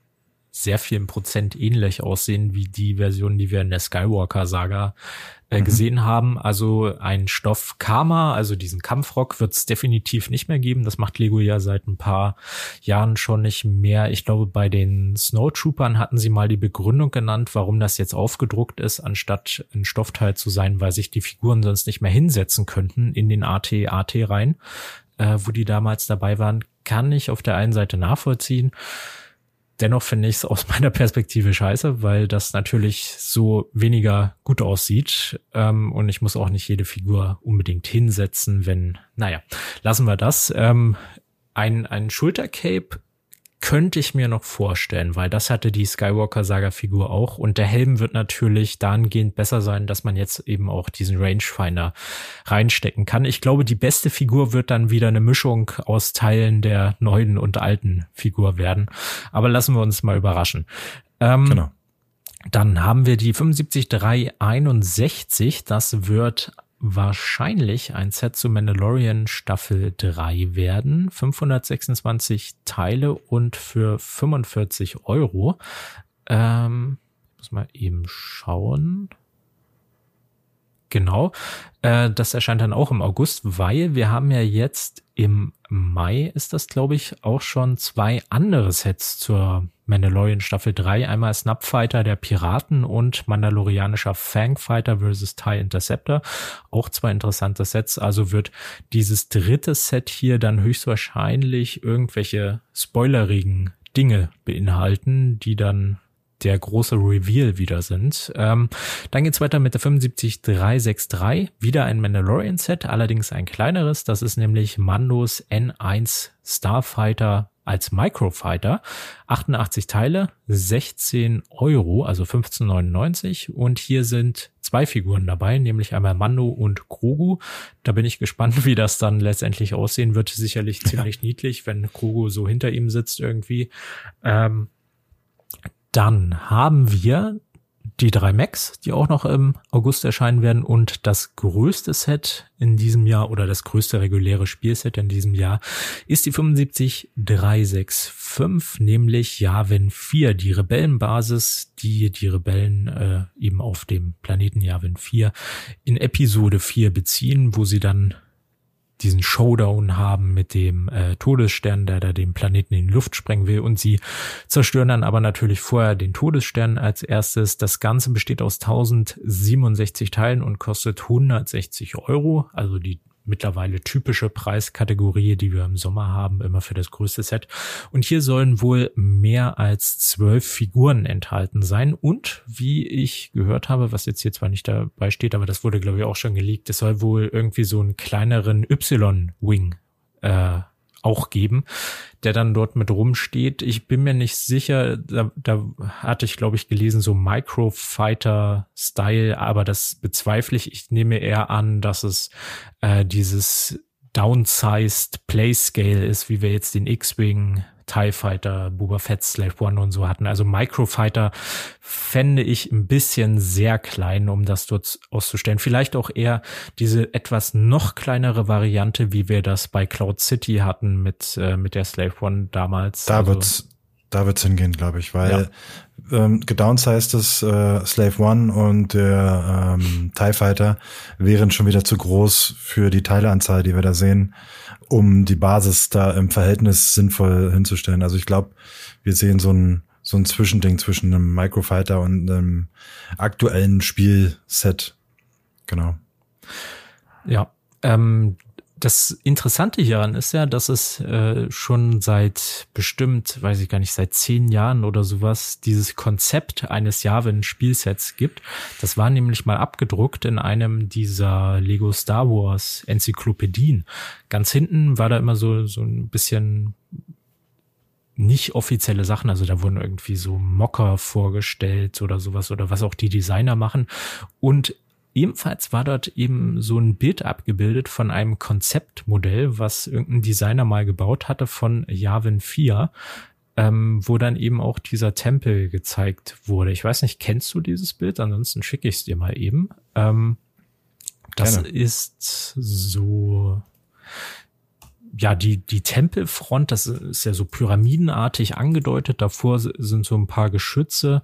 sehr vielen Prozent ähnlich aussehen wie die Version, die wir in der Skywalker-Saga äh, mhm. gesehen haben. Also ein Stoff Karma, also diesen Kampfrock, wird es definitiv nicht mehr geben. Das macht Lego ja seit ein paar Jahren schon nicht mehr. Ich glaube, bei den Snowtroopern hatten sie mal die Begründung genannt, warum das jetzt aufgedruckt ist, anstatt ein Stoffteil zu sein, weil sich die Figuren sonst nicht mehr hinsetzen könnten in den AT-AT rein, äh, wo die damals dabei waren. Kann ich auf der einen Seite nachvollziehen. Dennoch finde ich es aus <laughs> meiner Perspektive scheiße, weil das natürlich so weniger gut aussieht. Ähm, und ich muss auch nicht jede Figur unbedingt hinsetzen, wenn, naja, lassen wir das. Ähm, ein, ein Schultercape könnte ich mir noch vorstellen, weil das hatte die Skywalker-Saga-Figur auch. Und der Helm wird natürlich dahingehend besser sein, dass man jetzt eben auch diesen Rangefinder reinstecken kann. Ich glaube, die beste Figur wird dann wieder eine Mischung aus Teilen der neuen und alten Figur werden. Aber lassen wir uns mal überraschen. Ähm, genau. Dann haben wir die 75361. Das wird wahrscheinlich ein Set zu Mandalorian Staffel 3 werden. 526 Teile und für 45 Euro. Ähm, muss mal eben schauen. Genau. Äh, das erscheint dann auch im August, weil wir haben ja jetzt im Mai ist das, glaube ich, auch schon zwei andere Sets zur Mandalorian Staffel 3. Einmal Snapfighter der Piraten und Mandalorianischer Fangfighter versus TIE Interceptor. Auch zwei interessante Sets. Also wird dieses dritte Set hier dann höchstwahrscheinlich irgendwelche spoilerigen Dinge beinhalten, die dann der große Reveal wieder sind. Ähm, dann geht's weiter mit der 75363, wieder ein Mandalorian-Set, allerdings ein kleineres. Das ist nämlich Mandos N1 Starfighter als Microfighter. 88 Teile, 16 Euro, also 15,99. Und hier sind zwei Figuren dabei, nämlich einmal Mando und Krogu. Da bin ich gespannt, <laughs> wie das dann letztendlich aussehen wird. Sicherlich ziemlich ja. niedlich, wenn Krogu so hinter ihm sitzt irgendwie. Ähm, dann haben wir die drei Macs, die auch noch im August erscheinen werden und das größte Set in diesem Jahr oder das größte reguläre Spielset in diesem Jahr ist die 75365, nämlich Yavin 4, die Rebellenbasis, die die Rebellen äh, eben auf dem Planeten Yavin 4 in Episode 4 beziehen, wo sie dann diesen Showdown haben mit dem äh, Todesstern, der da den Planeten in die Luft sprengen will. Und sie zerstören dann aber natürlich vorher den Todesstern als erstes. Das Ganze besteht aus 1067 Teilen und kostet 160 Euro. Also die mittlerweile typische Preiskategorie, die wir im Sommer haben, immer für das größte Set. Und hier sollen wohl mehr als zwölf Figuren enthalten sein. Und wie ich gehört habe, was jetzt hier zwar nicht dabei steht, aber das wurde, glaube ich, auch schon geleakt, es soll wohl irgendwie so einen kleineren Y-Wing äh, auch geben, der dann dort mit rumsteht. Ich bin mir nicht sicher, da, da hatte ich, glaube ich, gelesen, so Microfighter-Style, aber das bezweifle ich. Ich nehme eher an, dass es äh, dieses downsized Playscale ist, wie wir jetzt den X-Wing TIE Fighter, Boba Fett, Slave One und so hatten. Also Microfighter fände ich ein bisschen sehr klein, um das dort auszustellen. Vielleicht auch eher diese etwas noch kleinere Variante, wie wir das bei Cloud City hatten mit, äh, mit der Slave One damals. Da also, wird's, da wird's hingehen, glaube ich, weil ja. Ähm, gedownsized ist äh, Slave One und der ähm, TIE Fighter wären schon wieder zu groß für die Teileanzahl, die wir da sehen um die Basis da im Verhältnis sinnvoll hinzustellen. Also ich glaube, wir sehen so ein, so ein Zwischending zwischen einem Microfighter und einem aktuellen Spielset. Genau. Ja, ähm, das Interessante hieran ist ja, dass es äh, schon seit bestimmt, weiß ich gar nicht, seit zehn Jahren oder sowas dieses Konzept eines Yavin-Spielsets gibt. Das war nämlich mal abgedruckt in einem dieser Lego Star Wars Enzyklopädien. Ganz hinten war da immer so, so ein bisschen nicht offizielle Sachen, also da wurden irgendwie so Mocker vorgestellt oder sowas oder was auch die Designer machen. Und Ebenfalls war dort eben so ein Bild abgebildet von einem Konzeptmodell, was irgendein Designer mal gebaut hatte von Yavin 4, ähm, wo dann eben auch dieser Tempel gezeigt wurde. Ich weiß nicht, kennst du dieses Bild? Ansonsten schicke ich es dir mal eben. Ähm, das Gerne. ist so, ja, die, die Tempelfront, das ist ja so pyramidenartig angedeutet. Davor sind so ein paar Geschütze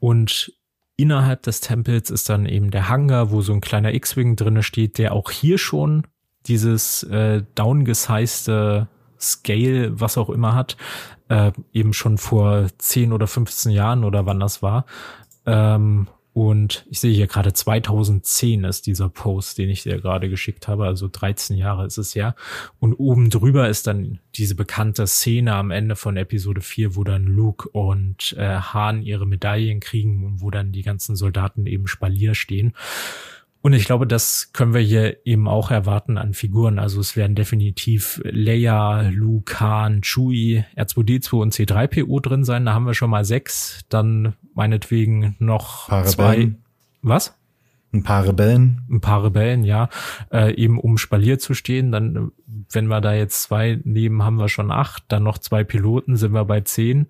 und innerhalb des Tempels ist dann eben der Hangar, wo so ein kleiner X-Wing drinne steht, der auch hier schon dieses äh, downgesizte Scale, was auch immer hat, äh, eben schon vor 10 oder 15 Jahren oder wann das war. Ähm, und ich sehe hier gerade 2010 ist dieser Post, den ich dir gerade geschickt habe. Also 13 Jahre ist es ja. Und oben drüber ist dann diese bekannte Szene am Ende von Episode 4, wo dann Luke und äh, Han ihre Medaillen kriegen und wo dann die ganzen Soldaten eben Spalier stehen. Und ich glaube, das können wir hier eben auch erwarten an Figuren. Also es werden definitiv Leia, Luke, Han, Chewie, R2D2 und C3PO drin sein. Da haben wir schon mal sechs. Dann meinetwegen noch paar zwei. Was? Ein paar Rebellen. Ein paar Rebellen, ja. Äh, eben um Spalier zu stehen. Dann, wenn wir da jetzt zwei nehmen, haben wir schon acht. Dann noch zwei Piloten, sind wir bei zehn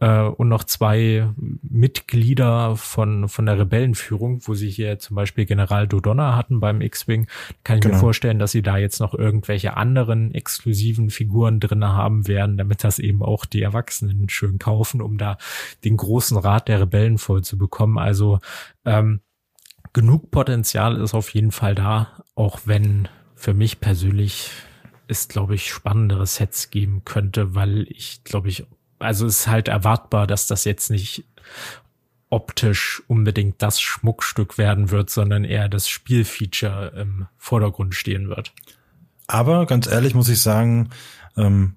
äh, und noch zwei Mitglieder von, von der Rebellenführung, wo sie hier zum Beispiel General Dodonna hatten beim X-Wing. Kann ich genau. mir vorstellen, dass sie da jetzt noch irgendwelche anderen exklusiven Figuren drinne haben werden, damit das eben auch die Erwachsenen schön kaufen, um da den großen Rat der Rebellen voll zu bekommen. Also ähm, genug Potenzial ist auf jeden Fall da, auch wenn für mich persönlich es, glaube ich, spannendere Sets geben könnte, weil ich, glaube ich, also ist halt erwartbar, dass das jetzt nicht optisch unbedingt das Schmuckstück werden wird, sondern eher das Spielfeature im Vordergrund stehen wird. Aber ganz ehrlich muss ich sagen, ähm,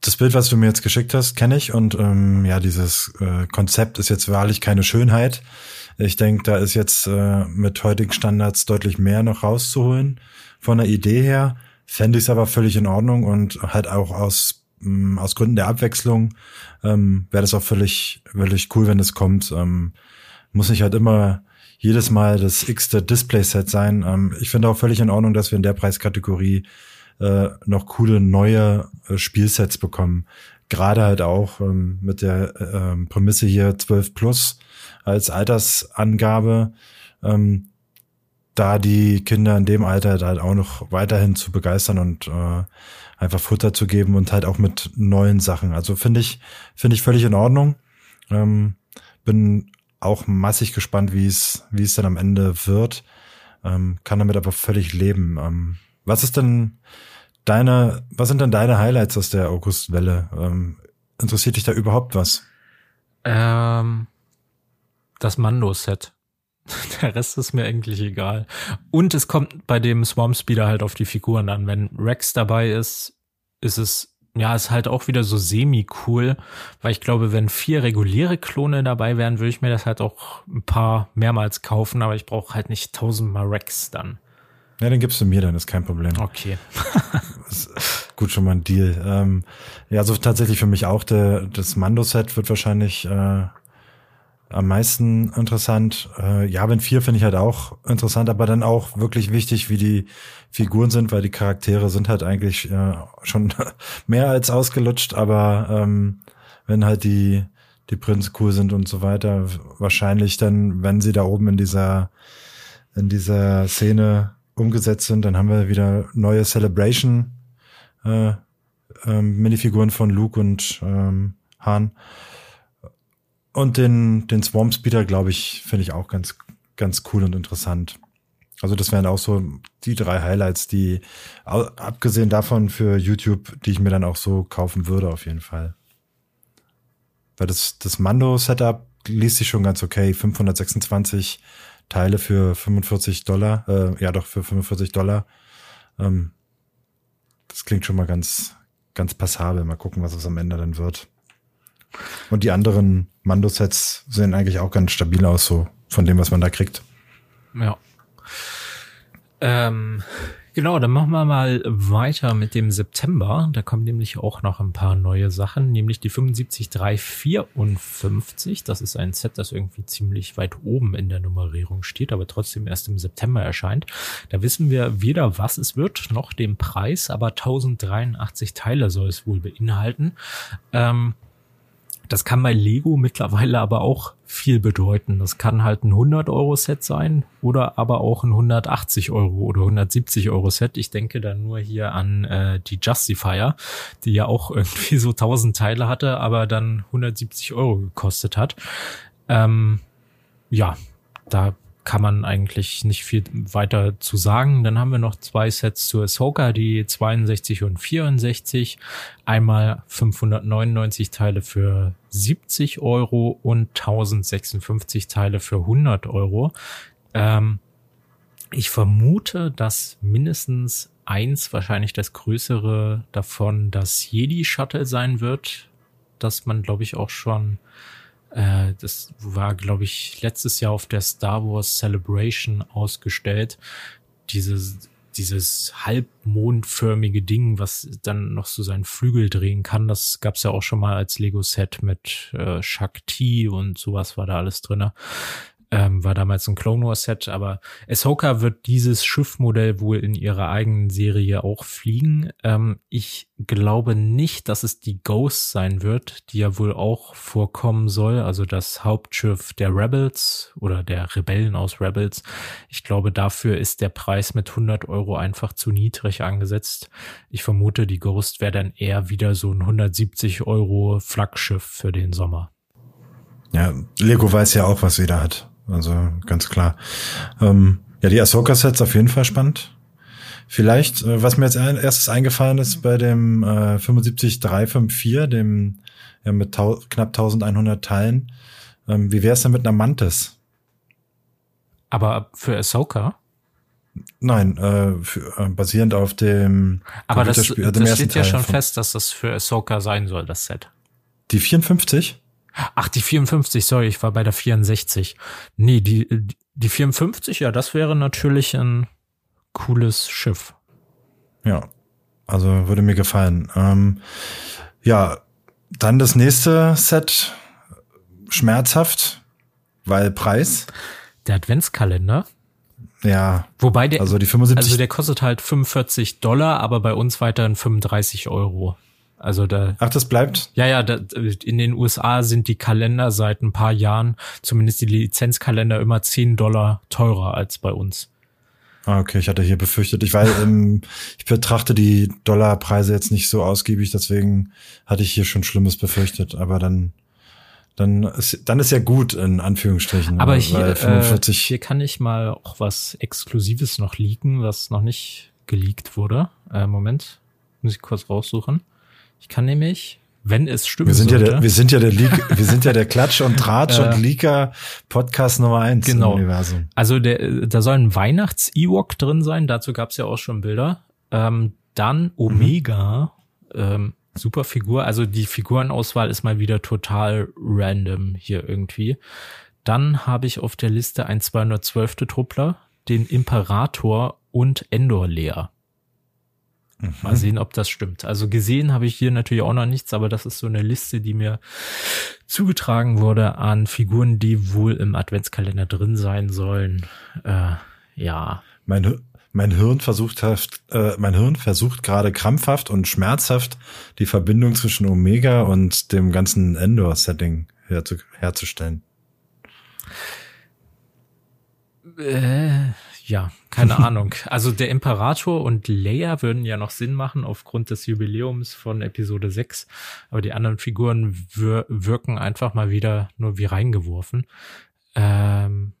das Bild, was du mir jetzt geschickt hast, kenne ich und ähm, ja, dieses äh, Konzept ist jetzt wahrlich keine Schönheit. Ich denke, da ist jetzt äh, mit heutigen Standards deutlich mehr noch rauszuholen. Von der Idee her fände ich es aber völlig in Ordnung und halt auch aus ähm, aus Gründen der Abwechslung ähm, wäre das auch völlig, völlig cool, wenn es kommt. Ähm, muss nicht halt immer jedes Mal das x-te Display-Set sein. Ähm, ich finde auch völlig in Ordnung, dass wir in der Preiskategorie äh, noch coole neue äh, Spielsets bekommen. Gerade halt auch ähm, mit der äh, Prämisse hier 12 plus als Altersangabe. Ähm, da die Kinder in dem Alter halt auch noch weiterhin zu begeistern und äh, einfach Futter zu geben und halt auch mit neuen Sachen. Also finde ich, finde ich völlig in Ordnung. Ähm, bin auch massig gespannt, wie es, wie es dann am Ende wird. Ähm, kann damit aber völlig leben. Ähm, was ist denn deine, was sind denn deine Highlights aus der Augustwelle? Ähm, interessiert dich da überhaupt was? Ähm, das Mando-Set. <laughs> Der Rest ist mir eigentlich egal. Und es kommt bei dem Swamp Speeder halt auf die Figuren an. Wenn Rex dabei ist, ist es, ja, ist halt auch wieder so semi-cool, weil ich glaube, wenn vier reguläre Klone dabei wären, würde ich mir das halt auch ein paar mehrmals kaufen, aber ich brauche halt nicht tausendmal Rex dann. Ja, dann gibst du mir dann, ist kein Problem. Okay. <laughs> gut, schon mal ein Deal. Ähm, ja, also tatsächlich für mich auch der, das Mando-Set wird wahrscheinlich äh, am meisten interessant. Äh, Yavin 4 finde ich halt auch interessant, aber dann auch wirklich wichtig, wie die Figuren sind, weil die Charaktere sind halt eigentlich äh, schon <laughs> mehr als ausgelutscht, aber ähm, wenn halt die die Prinz cool sind und so weiter, wahrscheinlich dann, wenn sie da oben in dieser in dieser Szene umgesetzt sind, dann haben wir wieder neue Celebration äh, ähm, Minifiguren von Luke und ähm, Han. Und den, den Swamp Speeder, glaube ich, finde ich auch ganz, ganz cool und interessant. Also das wären auch so die drei Highlights, die abgesehen davon für YouTube, die ich mir dann auch so kaufen würde, auf jeden Fall. Weil das, das Mando-Setup liest sich schon ganz okay. 526 Teile für 45 Dollar, äh, ja doch für 45 Dollar. Ähm, das klingt schon mal ganz, ganz passabel. Mal gucken, was es am Ende dann wird. Und die anderen Mando-Sets sehen eigentlich auch ganz stabil aus, so von dem, was man da kriegt. Ja. Ähm, genau, dann machen wir mal weiter mit dem September. Da kommen nämlich auch noch ein paar neue Sachen, nämlich die 75354. Das ist ein Set, das irgendwie ziemlich weit oben in der Nummerierung steht, aber trotzdem erst im September erscheint. Da wissen wir weder, was es wird, noch den Preis, aber 1083 Teile soll es wohl beinhalten. Ähm, das kann bei Lego mittlerweile aber auch viel bedeuten. Das kann halt ein 100 Euro Set sein oder aber auch ein 180 Euro oder 170 Euro Set. Ich denke da nur hier an äh, die Justifier, die ja auch <laughs> irgendwie so 1000 Teile hatte, aber dann 170 Euro gekostet hat. Ähm, ja, da kann man eigentlich nicht viel weiter zu sagen. Dann haben wir noch zwei Sets zu Ahsoka, die 62 und 64. Einmal 599 Teile für 70 Euro und 1056 Teile für 100 Euro. Ähm, ich vermute, dass mindestens eins, wahrscheinlich das größere davon, das Jedi Shuttle sein wird, dass man, glaube ich, auch schon äh, das war, glaube ich, letztes Jahr auf der Star Wars Celebration ausgestellt. Dieses, dieses halbmondförmige Ding, was dann noch so seinen Flügel drehen kann, das gab's ja auch schon mal als Lego-Set mit äh, Shakti und sowas war da alles drinne. Ähm, war damals ein Clone Wars Set, aber Ahsoka wird dieses Schiffmodell wohl in ihrer eigenen Serie auch fliegen. Ähm, ich glaube nicht, dass es die Ghost sein wird, die ja wohl auch vorkommen soll, also das Hauptschiff der Rebels oder der Rebellen aus Rebels. Ich glaube, dafür ist der Preis mit 100 Euro einfach zu niedrig angesetzt. Ich vermute, die Ghost wäre dann eher wieder so ein 170 Euro Flaggschiff für den Sommer. Ja, Lego weiß ja auch, was sie da hat. Also ganz klar. Ähm, ja, die Ahsoka-Sets auf jeden Fall spannend. Vielleicht, äh, was mir jetzt erstes eingefallen ist bei dem äh, 75354, dem ja, mit knapp 1100 Teilen, ähm, wie wäre es denn mit einer Mantis? Aber für Ahsoka? Nein, äh, für, äh, basierend auf dem. Aber das, äh, das steht ja schon fest, dass das für Ahsoka sein soll, das Set. Die 54? Ach, die 54, sorry, ich war bei der 64. Nee, die, die 54, ja, das wäre natürlich ein cooles Schiff. Ja, also würde mir gefallen. Ähm, ja, dann das nächste Set, schmerzhaft, weil Preis. Der Adventskalender. Ja. Wobei der, also die 75. Also der kostet halt 45 Dollar, aber bei uns weiterhin 35 Euro. Also da. Ach, das bleibt? Ja, ja, da, in den USA sind die Kalender seit ein paar Jahren, zumindest die Lizenzkalender, immer 10 Dollar teurer als bei uns. Ah, okay, ich hatte hier befürchtet, ich weil ähm, <laughs> ich betrachte die Dollarpreise jetzt nicht so ausgiebig, deswegen hatte ich hier schon Schlimmes befürchtet, aber dann dann ist, dann ist ja gut in Anführungsstrichen. Aber hier, 45 äh, hier kann ich mal auch was Exklusives noch leaken, was noch nicht geleakt wurde. Äh, Moment, muss ich kurz raussuchen. Ich kann nämlich, wenn es stimmt, wir sind sollte, ja der, wir sind ja der Leak, <laughs> wir sind ja der Klatsch und Tratsch und Leaker Podcast Nummer eins genau. im Universum. Also der, da soll ein Weihnachts-Ewok drin sein. Dazu gab es ja auch schon Bilder. Ähm, dann Omega, mhm. ähm, super Figur. Also die Figurenauswahl ist mal wieder total random hier irgendwie. Dann habe ich auf der Liste ein 212. Truppler, den Imperator und Endor Leer. Mhm. Mal sehen, ob das stimmt. Also gesehen habe ich hier natürlich auch noch nichts, aber das ist so eine Liste, die mir zugetragen wurde an Figuren, die wohl im Adventskalender drin sein sollen. Äh, ja. Mein, mein Hirn versucht, äh, mein Hirn versucht gerade krampfhaft und schmerzhaft die Verbindung zwischen Omega und dem ganzen Endor-Setting herzu, herzustellen. Äh, ja, keine <laughs> Ahnung. Also der Imperator und Leia würden ja noch Sinn machen aufgrund des Jubiläums von Episode 6, aber die anderen Figuren wir wirken einfach mal wieder nur wie reingeworfen. Ähm,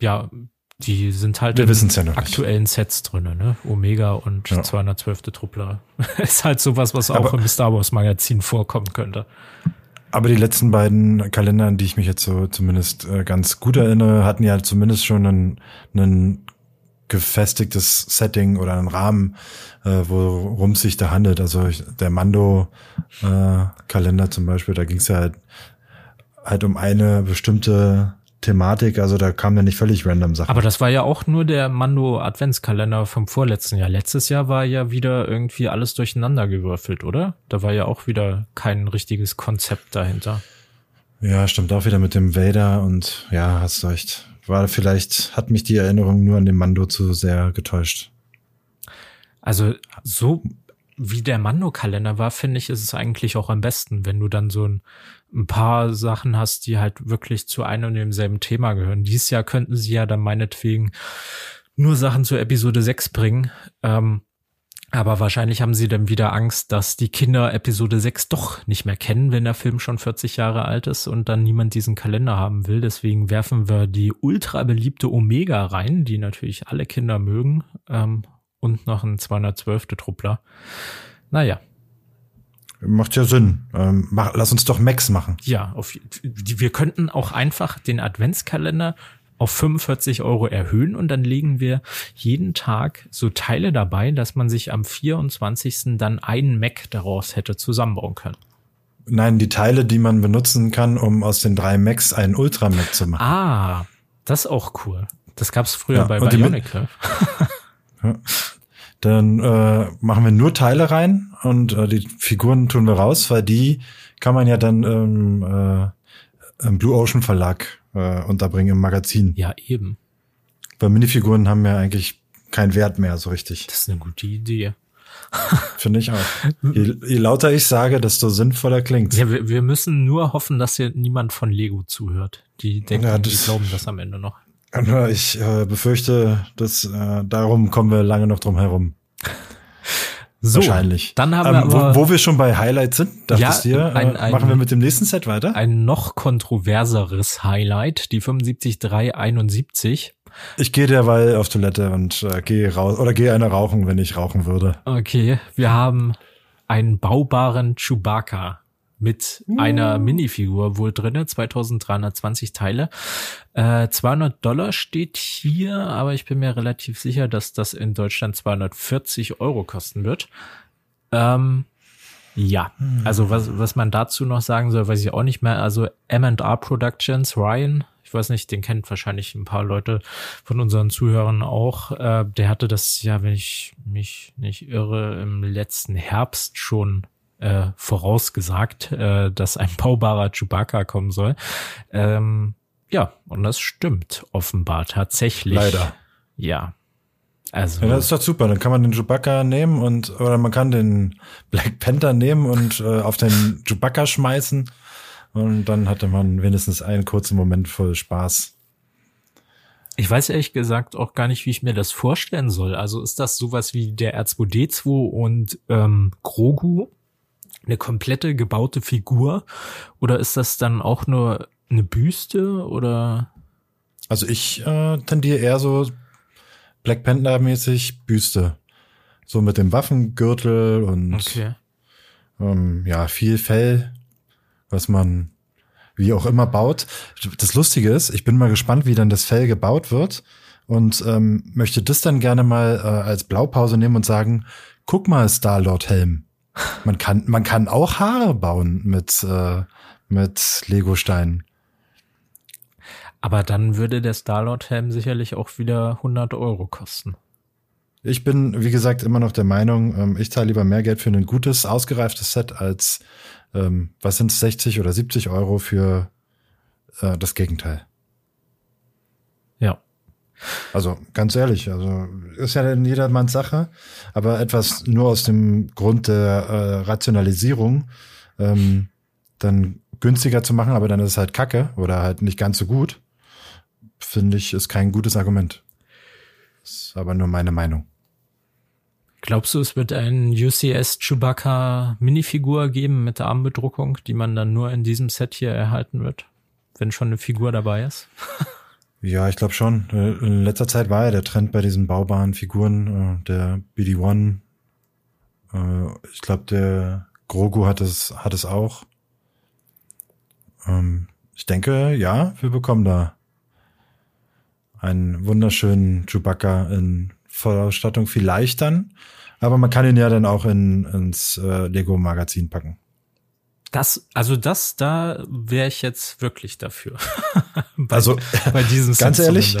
ja, die sind halt Wir in ja aktuellen nicht. Sets drinne, ne? Omega und ja. 212. Truppler. <laughs> ist halt sowas, was aber, auch im Star Wars Magazin vorkommen könnte. Aber die letzten beiden Kalender, an die ich mich jetzt so zumindest äh, ganz gut erinnere, hatten ja zumindest schon einen, einen gefestigtes Setting oder einen Rahmen, äh, worum es sich da handelt. Also ich, der Mando-Kalender äh, zum Beispiel, da ging es ja halt, halt um eine bestimmte Thematik, also da kam ja nicht völlig random Sachen. Aber das war ja auch nur der Mando Adventskalender vom vorletzten Jahr. Letztes Jahr war ja wieder irgendwie alles durcheinander gewürfelt, oder? Da war ja auch wieder kein richtiges Konzept dahinter. Ja, stimmt auch wieder mit dem Vader und ja, hast recht. War vielleicht, hat mich die Erinnerung nur an den Mando zu sehr getäuscht. Also so wie der Mando-Kalender war, finde ich, ist es eigentlich auch am besten, wenn du dann so ein, ein, paar Sachen hast, die halt wirklich zu einem und demselben Thema gehören. Dieses Jahr könnten sie ja dann meinetwegen nur Sachen zur Episode 6 bringen. Ähm, aber wahrscheinlich haben sie dann wieder Angst, dass die Kinder Episode 6 doch nicht mehr kennen, wenn der Film schon 40 Jahre alt ist und dann niemand diesen Kalender haben will. Deswegen werfen wir die ultra beliebte Omega rein, die natürlich alle Kinder mögen. Ähm, und noch ein 212. Truppler. Naja. Macht ja Sinn. Ähm, mach, lass uns doch Max machen. Ja, auf, wir könnten auch einfach den Adventskalender auf 45 Euro erhöhen und dann legen wir jeden Tag so Teile dabei, dass man sich am 24. dann einen Mac daraus hätte zusammenbauen können. Nein, die Teile, die man benutzen kann, um aus den drei Macs einen Ultra Mac zu machen. Ah, das ist auch cool. Das gab's früher ja, bei Bionicle. <laughs> Dann äh, machen wir nur Teile rein und äh, die Figuren tun wir raus, weil die kann man ja dann ähm, äh, im Blue Ocean Verlag äh, unterbringen im Magazin. Ja, eben. Weil Minifiguren haben ja eigentlich keinen Wert mehr so richtig. Das ist eine gute Idee. <laughs> Finde ich auch. Je, je, lauter ich sage, desto sinnvoller klingt. Ja, wir, wir, müssen nur hoffen, dass hier niemand von Lego zuhört. Die denken, ja, die glauben das am Ende noch. Ich äh, befürchte, dass äh, darum kommen wir lange noch drum herum. So, Wahrscheinlich. Dann haben wir ähm, aber, wo, wo, wir schon bei Highlights sind, dachtest ja, dir, ein, äh, ein, machen wir mit dem nächsten Set weiter? Ein noch kontroverseres Highlight, die 75371. Ich gehe derweil auf Toilette und äh, gehe raus oder gehe eine rauchen, wenn ich rauchen würde. Okay, wir haben einen baubaren Chewbacca mit uh. einer Minifigur wohl drinne, 2320 Teile. Äh, 200 Dollar steht hier, aber ich bin mir relativ sicher, dass das in Deutschland 240 Euro kosten wird. Ähm, ja, hm. also was, was man dazu noch sagen soll, weiß ich auch nicht mehr. Also M&R Productions, Ryan, ich weiß nicht, den kennt wahrscheinlich ein paar Leute von unseren Zuhörern auch. Äh, der hatte das ja, wenn ich mich nicht irre, im letzten Herbst schon äh, vorausgesagt, äh, dass ein <laughs> baubarer Chewbacca kommen soll. Ähm, ja, und das stimmt offenbar tatsächlich. Leider. Ja. Also. Ja, das ist doch super. Dann kann man den Chewbacca nehmen und, oder man kann den Black Panther nehmen und äh, auf den Chewbacca schmeißen. Und dann hatte man wenigstens einen kurzen Moment voll Spaß. Ich weiß ehrlich gesagt auch gar nicht, wie ich mir das vorstellen soll. Also ist das sowas wie der R2D2 und ähm, Grogu? Eine komplette gebaute Figur oder ist das dann auch nur eine Büste oder? Also ich äh, tendiere eher so Black Panther mäßig Büste, so mit dem Waffengürtel und okay. ähm, ja viel Fell, was man wie auch immer baut. Das Lustige ist, ich bin mal gespannt, wie dann das Fell gebaut wird und ähm, möchte das dann gerne mal äh, als Blaupause nehmen und sagen, guck mal Star Lord Helm. Man kann, man kann auch Haare bauen mit, äh, mit Lego-Steinen. Aber dann würde der Starlord-Helm sicherlich auch wieder 100 Euro kosten. Ich bin, wie gesagt, immer noch der Meinung, ähm, ich zahle lieber mehr Geld für ein gutes, ausgereiftes Set als, ähm, was sind 60 oder 70 Euro für äh, das Gegenteil. Also ganz ehrlich, also ist ja in jedermanns Sache, aber etwas nur aus dem Grund der äh, Rationalisierung ähm, dann günstiger zu machen, aber dann ist es halt Kacke oder halt nicht ganz so gut, finde ich, ist kein gutes Argument. Ist aber nur meine Meinung. Glaubst du, es wird ein UCS Chewbacca Minifigur geben mit der Armbedruckung, die man dann nur in diesem Set hier erhalten wird, wenn schon eine Figur dabei ist? <laughs> Ja, ich glaube schon. Äh, in letzter Zeit war ja der Trend bei diesen baubaren Figuren, äh, der BD-1. Äh, ich glaube, der Grogu hat es, hat es auch. Ähm, ich denke, ja, wir bekommen da einen wunderschönen Chewbacca in Vollausstattung, vielleicht dann. Aber man kann ihn ja dann auch in, ins Lego-Magazin packen. Das, also das, da wäre ich jetzt wirklich dafür. <laughs> bei, also <laughs> bei diesem ganz ehrlich,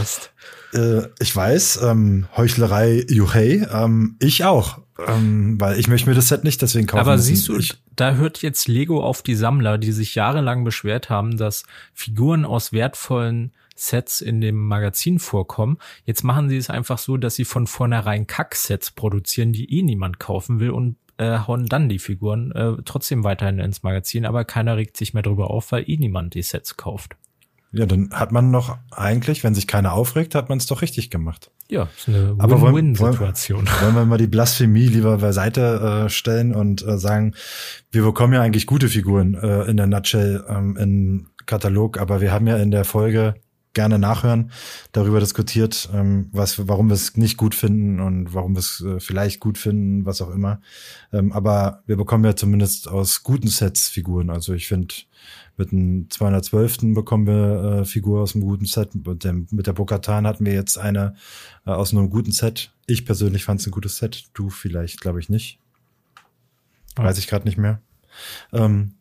äh, ich weiß, ähm, Heuchlerei Juhei, ähm, ich auch, ähm, weil ich möchte mir das Set nicht deswegen kaufen. Aber siehst du, ich, da hört jetzt Lego auf die Sammler, die sich jahrelang beschwert haben, dass Figuren aus wertvollen Sets in dem Magazin vorkommen. Jetzt machen sie es einfach so, dass sie von vornherein Kacksets produzieren, die eh niemand kaufen will und äh, hauen dann die Figuren äh, trotzdem weiterhin ins Magazin, aber keiner regt sich mehr drüber auf, weil eh niemand die Sets kauft. Ja, dann hat man noch eigentlich, wenn sich keiner aufregt, hat man es doch richtig gemacht. Ja, ist eine Win-Win-Situation. Wollen, wollen wir mal die Blasphemie lieber beiseite äh, stellen und äh, sagen, wir bekommen ja eigentlich gute Figuren äh, in der Nutshell ähm, im Katalog, aber wir haben ja in der Folge gerne nachhören, darüber diskutiert, ähm, was, warum wir es nicht gut finden und warum wir es äh, vielleicht gut finden, was auch immer. Ähm, aber wir bekommen ja zumindest aus guten Sets Figuren. Also ich finde, mit dem 212. bekommen wir äh, Figur aus einem guten Set. Mit, dem, mit der Bokatan hatten wir jetzt eine äh, aus einem guten Set. Ich persönlich fand es ein gutes Set. Du vielleicht, glaube ich, nicht. Weiß ich gerade nicht mehr. Ähm,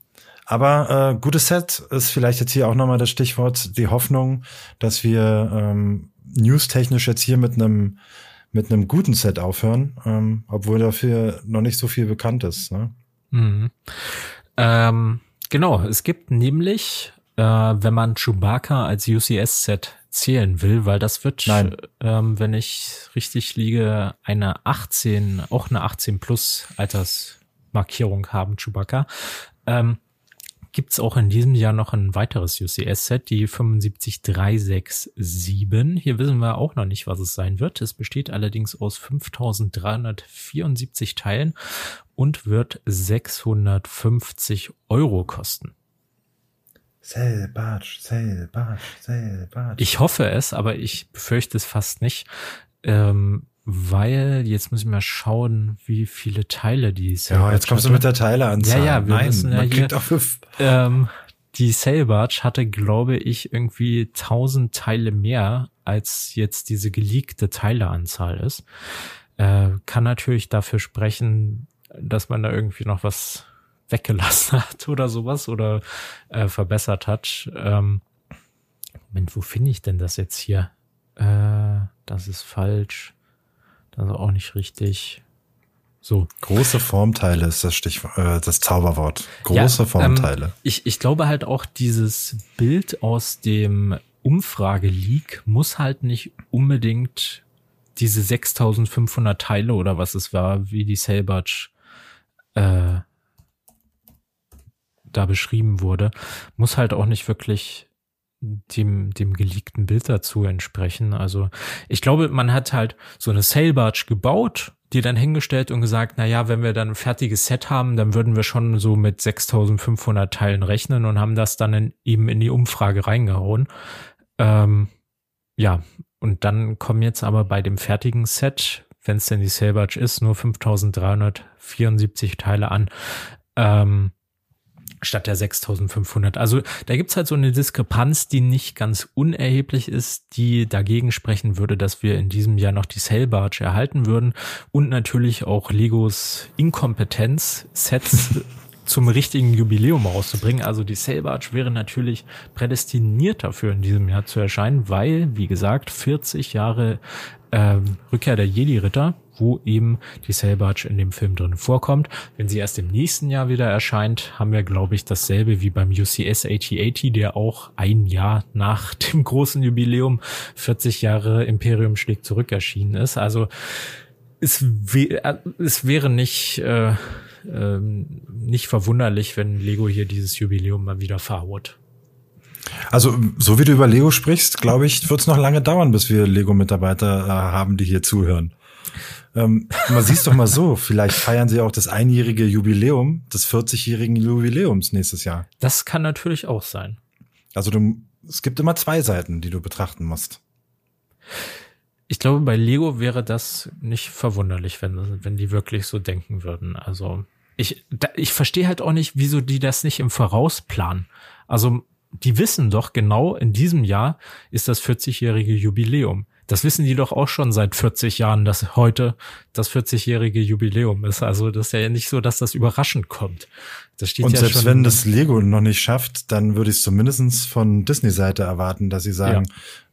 aber äh, gutes Set ist vielleicht jetzt hier auch nochmal das Stichwort, die Hoffnung, dass wir ähm, newstechnisch jetzt hier mit einem mit einem guten Set aufhören, ähm, obwohl dafür noch nicht so viel bekannt ist. Ne? Mhm. Ähm, genau, es gibt nämlich, äh, wenn man Chewbacca als UCS-Set zählen will, weil das wird, ähm, wenn ich richtig liege, eine 18, auch eine 18 plus Altersmarkierung haben, Chewbacca. Ähm, gibt's auch in diesem Jahr noch ein weiteres UCS-Set, die 75367. Hier wissen wir auch noch nicht, was es sein wird. Es besteht allerdings aus 5374 Teilen und wird 650 Euro kosten. Selbatsch, Selbatsch, Selbatsch. Ich hoffe es, aber ich befürchte es fast nicht. Ähm, weil jetzt muss ich mal schauen, wie viele Teile die ist. Ja, jetzt kommst hatte. du mit der Teileanzahl. Ja, ja, wir Nein, müssen ja man hier, auch fünf. Ähm, die Sailbarge hatte, glaube ich, irgendwie 1000 Teile mehr, als jetzt diese geleakte Teileanzahl ist. Äh, kann natürlich dafür sprechen, dass man da irgendwie noch was weggelassen <laughs> hat oder sowas oder äh, verbessert hat. Ähm, Moment, wo finde ich denn das jetzt hier? Äh, das ist falsch. Also auch nicht richtig. So. Große Formteile ist das Stichwort, äh, das Zauberwort. Große ja, Formteile. Ähm, ich, ich glaube halt auch dieses Bild aus dem Umfrage-Leak muss halt nicht unbedingt diese 6500 Teile oder was es war, wie die Selbach äh, da beschrieben wurde, muss halt auch nicht wirklich dem, dem geleakten Bild dazu entsprechen. Also ich glaube, man hat halt so eine Sailbarge gebaut, die dann hingestellt und gesagt, na ja, wenn wir dann ein fertiges Set haben, dann würden wir schon so mit 6500 Teilen rechnen und haben das dann in, eben in die Umfrage reingehauen. Ähm, ja, und dann kommen jetzt aber bei dem fertigen Set, wenn es denn die Sailbarge ist, nur 5374 Teile an. Ähm, statt der 6500. Also da gibt's halt so eine Diskrepanz, die nicht ganz unerheblich ist, die dagegen sprechen würde, dass wir in diesem Jahr noch die Sailbarge erhalten würden und natürlich auch Legos Inkompetenz Sets <laughs> zum richtigen Jubiläum rauszubringen. Also die Sailbarge wäre natürlich prädestiniert dafür in diesem Jahr zu erscheinen, weil, wie gesagt, 40 Jahre ähm, Rückkehr der Jedi-Ritter, wo eben die Sailbarge in dem Film drin vorkommt. Wenn sie erst im nächsten Jahr wieder erscheint, haben wir, glaube ich, dasselbe wie beim UCS 8080, der auch ein Jahr nach <laughs> dem großen Jubiläum 40 Jahre Imperium schlägt zurück erschienen ist. Also es, wär, äh, es wäre nicht, äh, äh, nicht verwunderlich, wenn Lego hier dieses Jubiläum mal wieder verhaut. Also, so wie du über Lego sprichst, glaube ich, wird es noch lange dauern, bis wir Lego-Mitarbeiter äh, haben, die hier zuhören. Ähm, man sieht doch mal so, <laughs> vielleicht feiern sie auch das einjährige Jubiläum des 40-jährigen Jubiläums nächstes Jahr. Das kann natürlich auch sein. Also du, es gibt immer zwei Seiten, die du betrachten musst. Ich glaube, bei Lego wäre das nicht verwunderlich, wenn, wenn die wirklich so denken würden. Also ich, da, ich verstehe halt auch nicht, wieso die das nicht im Voraus planen. Also die wissen doch genau, in diesem Jahr ist das 40-jährige Jubiläum. Das wissen die doch auch schon seit 40 Jahren, dass heute das 40-jährige Jubiläum ist. Also das ist ja nicht so, dass das überraschend kommt. Das steht Und ja selbst wenn das Lego noch nicht schafft, dann würde ich es zumindestens von Disney-Seite erwarten, dass sie sagen,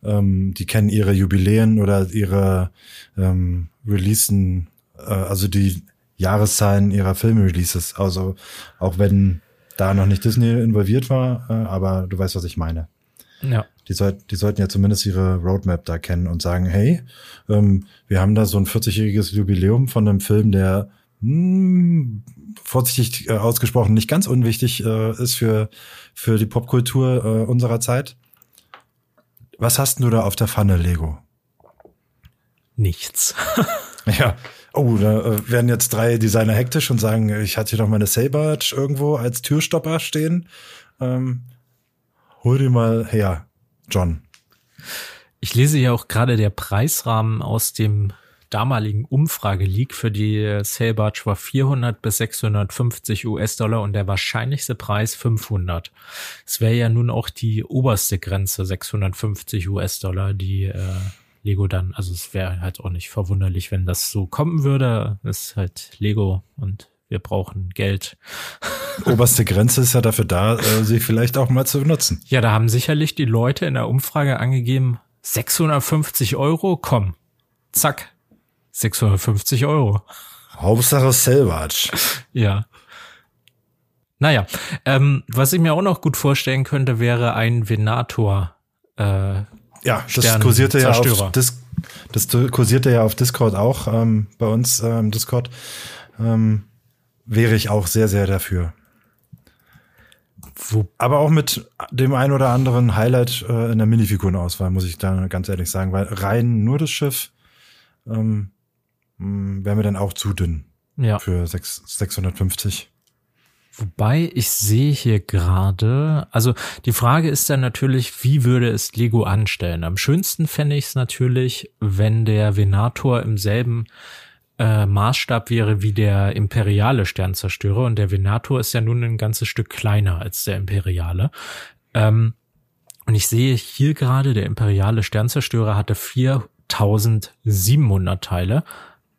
ja. ähm, die kennen ihre Jubiläen oder ihre ähm, Releasen, äh, also die Jahreszahlen ihrer Filmreleases. Also auch wenn da noch nicht Disney involviert war, äh, aber du weißt, was ich meine. Ja. Die, soll, die sollten ja zumindest ihre Roadmap da kennen und sagen, hey, ähm, wir haben da so ein 40-jähriges Jubiläum von einem Film, der mh, hm, vorsichtig äh, ausgesprochen nicht ganz unwichtig äh, ist für, für die Popkultur äh, unserer Zeit. Was hast du da auf der Pfanne, Lego? Nichts. ja, Oh, da äh, werden jetzt drei Designer hektisch und sagen, ich hatte hier noch meine Sailbarge irgendwo als Türstopper stehen. Ähm, hol dir mal her, John. Ich lese ja auch gerade der Preisrahmen aus dem damaligen Umfrage-Leak für die Sailbarge war 400 bis 650 US-Dollar und der wahrscheinlichste Preis 500. Es wäre ja nun auch die oberste Grenze 650 US-Dollar, die äh, Lego dann, also es wäre halt auch nicht verwunderlich, wenn das so kommen würde. Es ist halt Lego und wir brauchen Geld. <laughs> Oberste Grenze ist ja dafür da, äh, sie vielleicht auch mal zu benutzen. Ja, da haben sicherlich die Leute in der Umfrage angegeben, 650 Euro, komm, zack, 650 Euro. Hauptsache Selvage. Ja. Naja, ähm, was ich mir auch noch gut vorstellen könnte, wäre ein Venator äh, ja, das kursierte ja auf Dis das kursierte ja auf Discord auch ähm, bei uns ähm, Discord. Ähm, wäre ich auch sehr, sehr dafür. Aber auch mit dem ein oder anderen Highlight äh, in der Minifigurenauswahl, muss ich da ganz ehrlich sagen, weil rein nur das Schiff ähm, wäre mir dann auch zu dünn ja. für 6, 650. Wobei ich sehe hier gerade, also die Frage ist dann natürlich, wie würde es Lego anstellen? Am schönsten fände ich es natürlich, wenn der Venator im selben äh, Maßstab wäre wie der imperiale Sternzerstörer und der Venator ist ja nun ein ganzes Stück kleiner als der imperiale. Ähm, und ich sehe hier gerade, der imperiale Sternzerstörer hatte 4700 Teile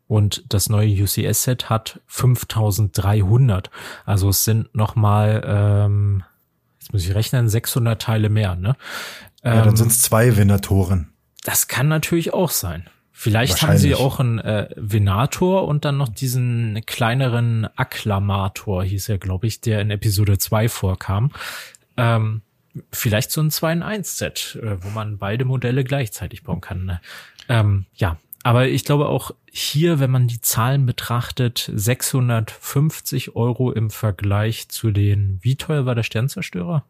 und das neue UCS-Set hat 5300. Also es sind nochmal, ähm, jetzt muss ich rechnen, 600 Teile mehr. Ne? Ja, dann ähm, sind es zwei Venatoren. Das kann natürlich auch sein. Vielleicht haben sie auch einen äh, Venator und dann noch diesen kleineren Akklamator, hieß er, glaube ich, der in Episode 2 vorkam. Ähm, vielleicht so ein 2 in 1 Set, äh, wo man beide Modelle gleichzeitig bauen kann. Ne? Ähm, ja, aber ich glaube auch hier, wenn man die Zahlen betrachtet, 650 Euro im Vergleich zu den, wie teuer war der Sternzerstörer?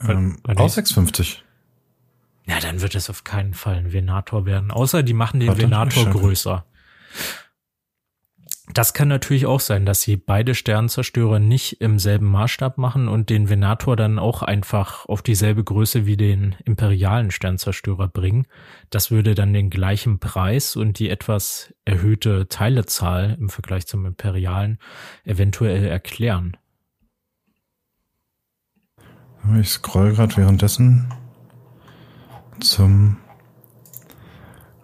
Ähm, auch 650. Ja, dann wird es auf keinen Fall ein Venator werden. Außer die machen den Venator größer. Das kann natürlich auch sein, dass sie beide Sternzerstörer nicht im selben Maßstab machen und den Venator dann auch einfach auf dieselbe Größe wie den imperialen Sternzerstörer bringen. Das würde dann den gleichen Preis und die etwas erhöhte Teilezahl im Vergleich zum imperialen eventuell erklären. Ich scroll gerade währenddessen zum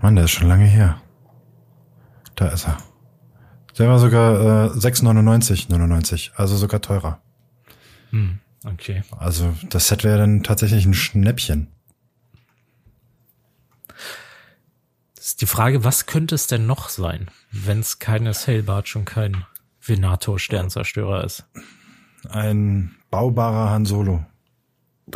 Mann, der ist schon lange her. Da ist er. Der war sogar äh, 6,99, 99, also sogar teurer. Hm, okay. Also das Set wäre dann tatsächlich ein Schnäppchen. Ist die Frage, was könnte es denn noch sein, wenn es keine Sailbarge und kein Venator Sternzerstörer ist? Ein baubarer Han Solo.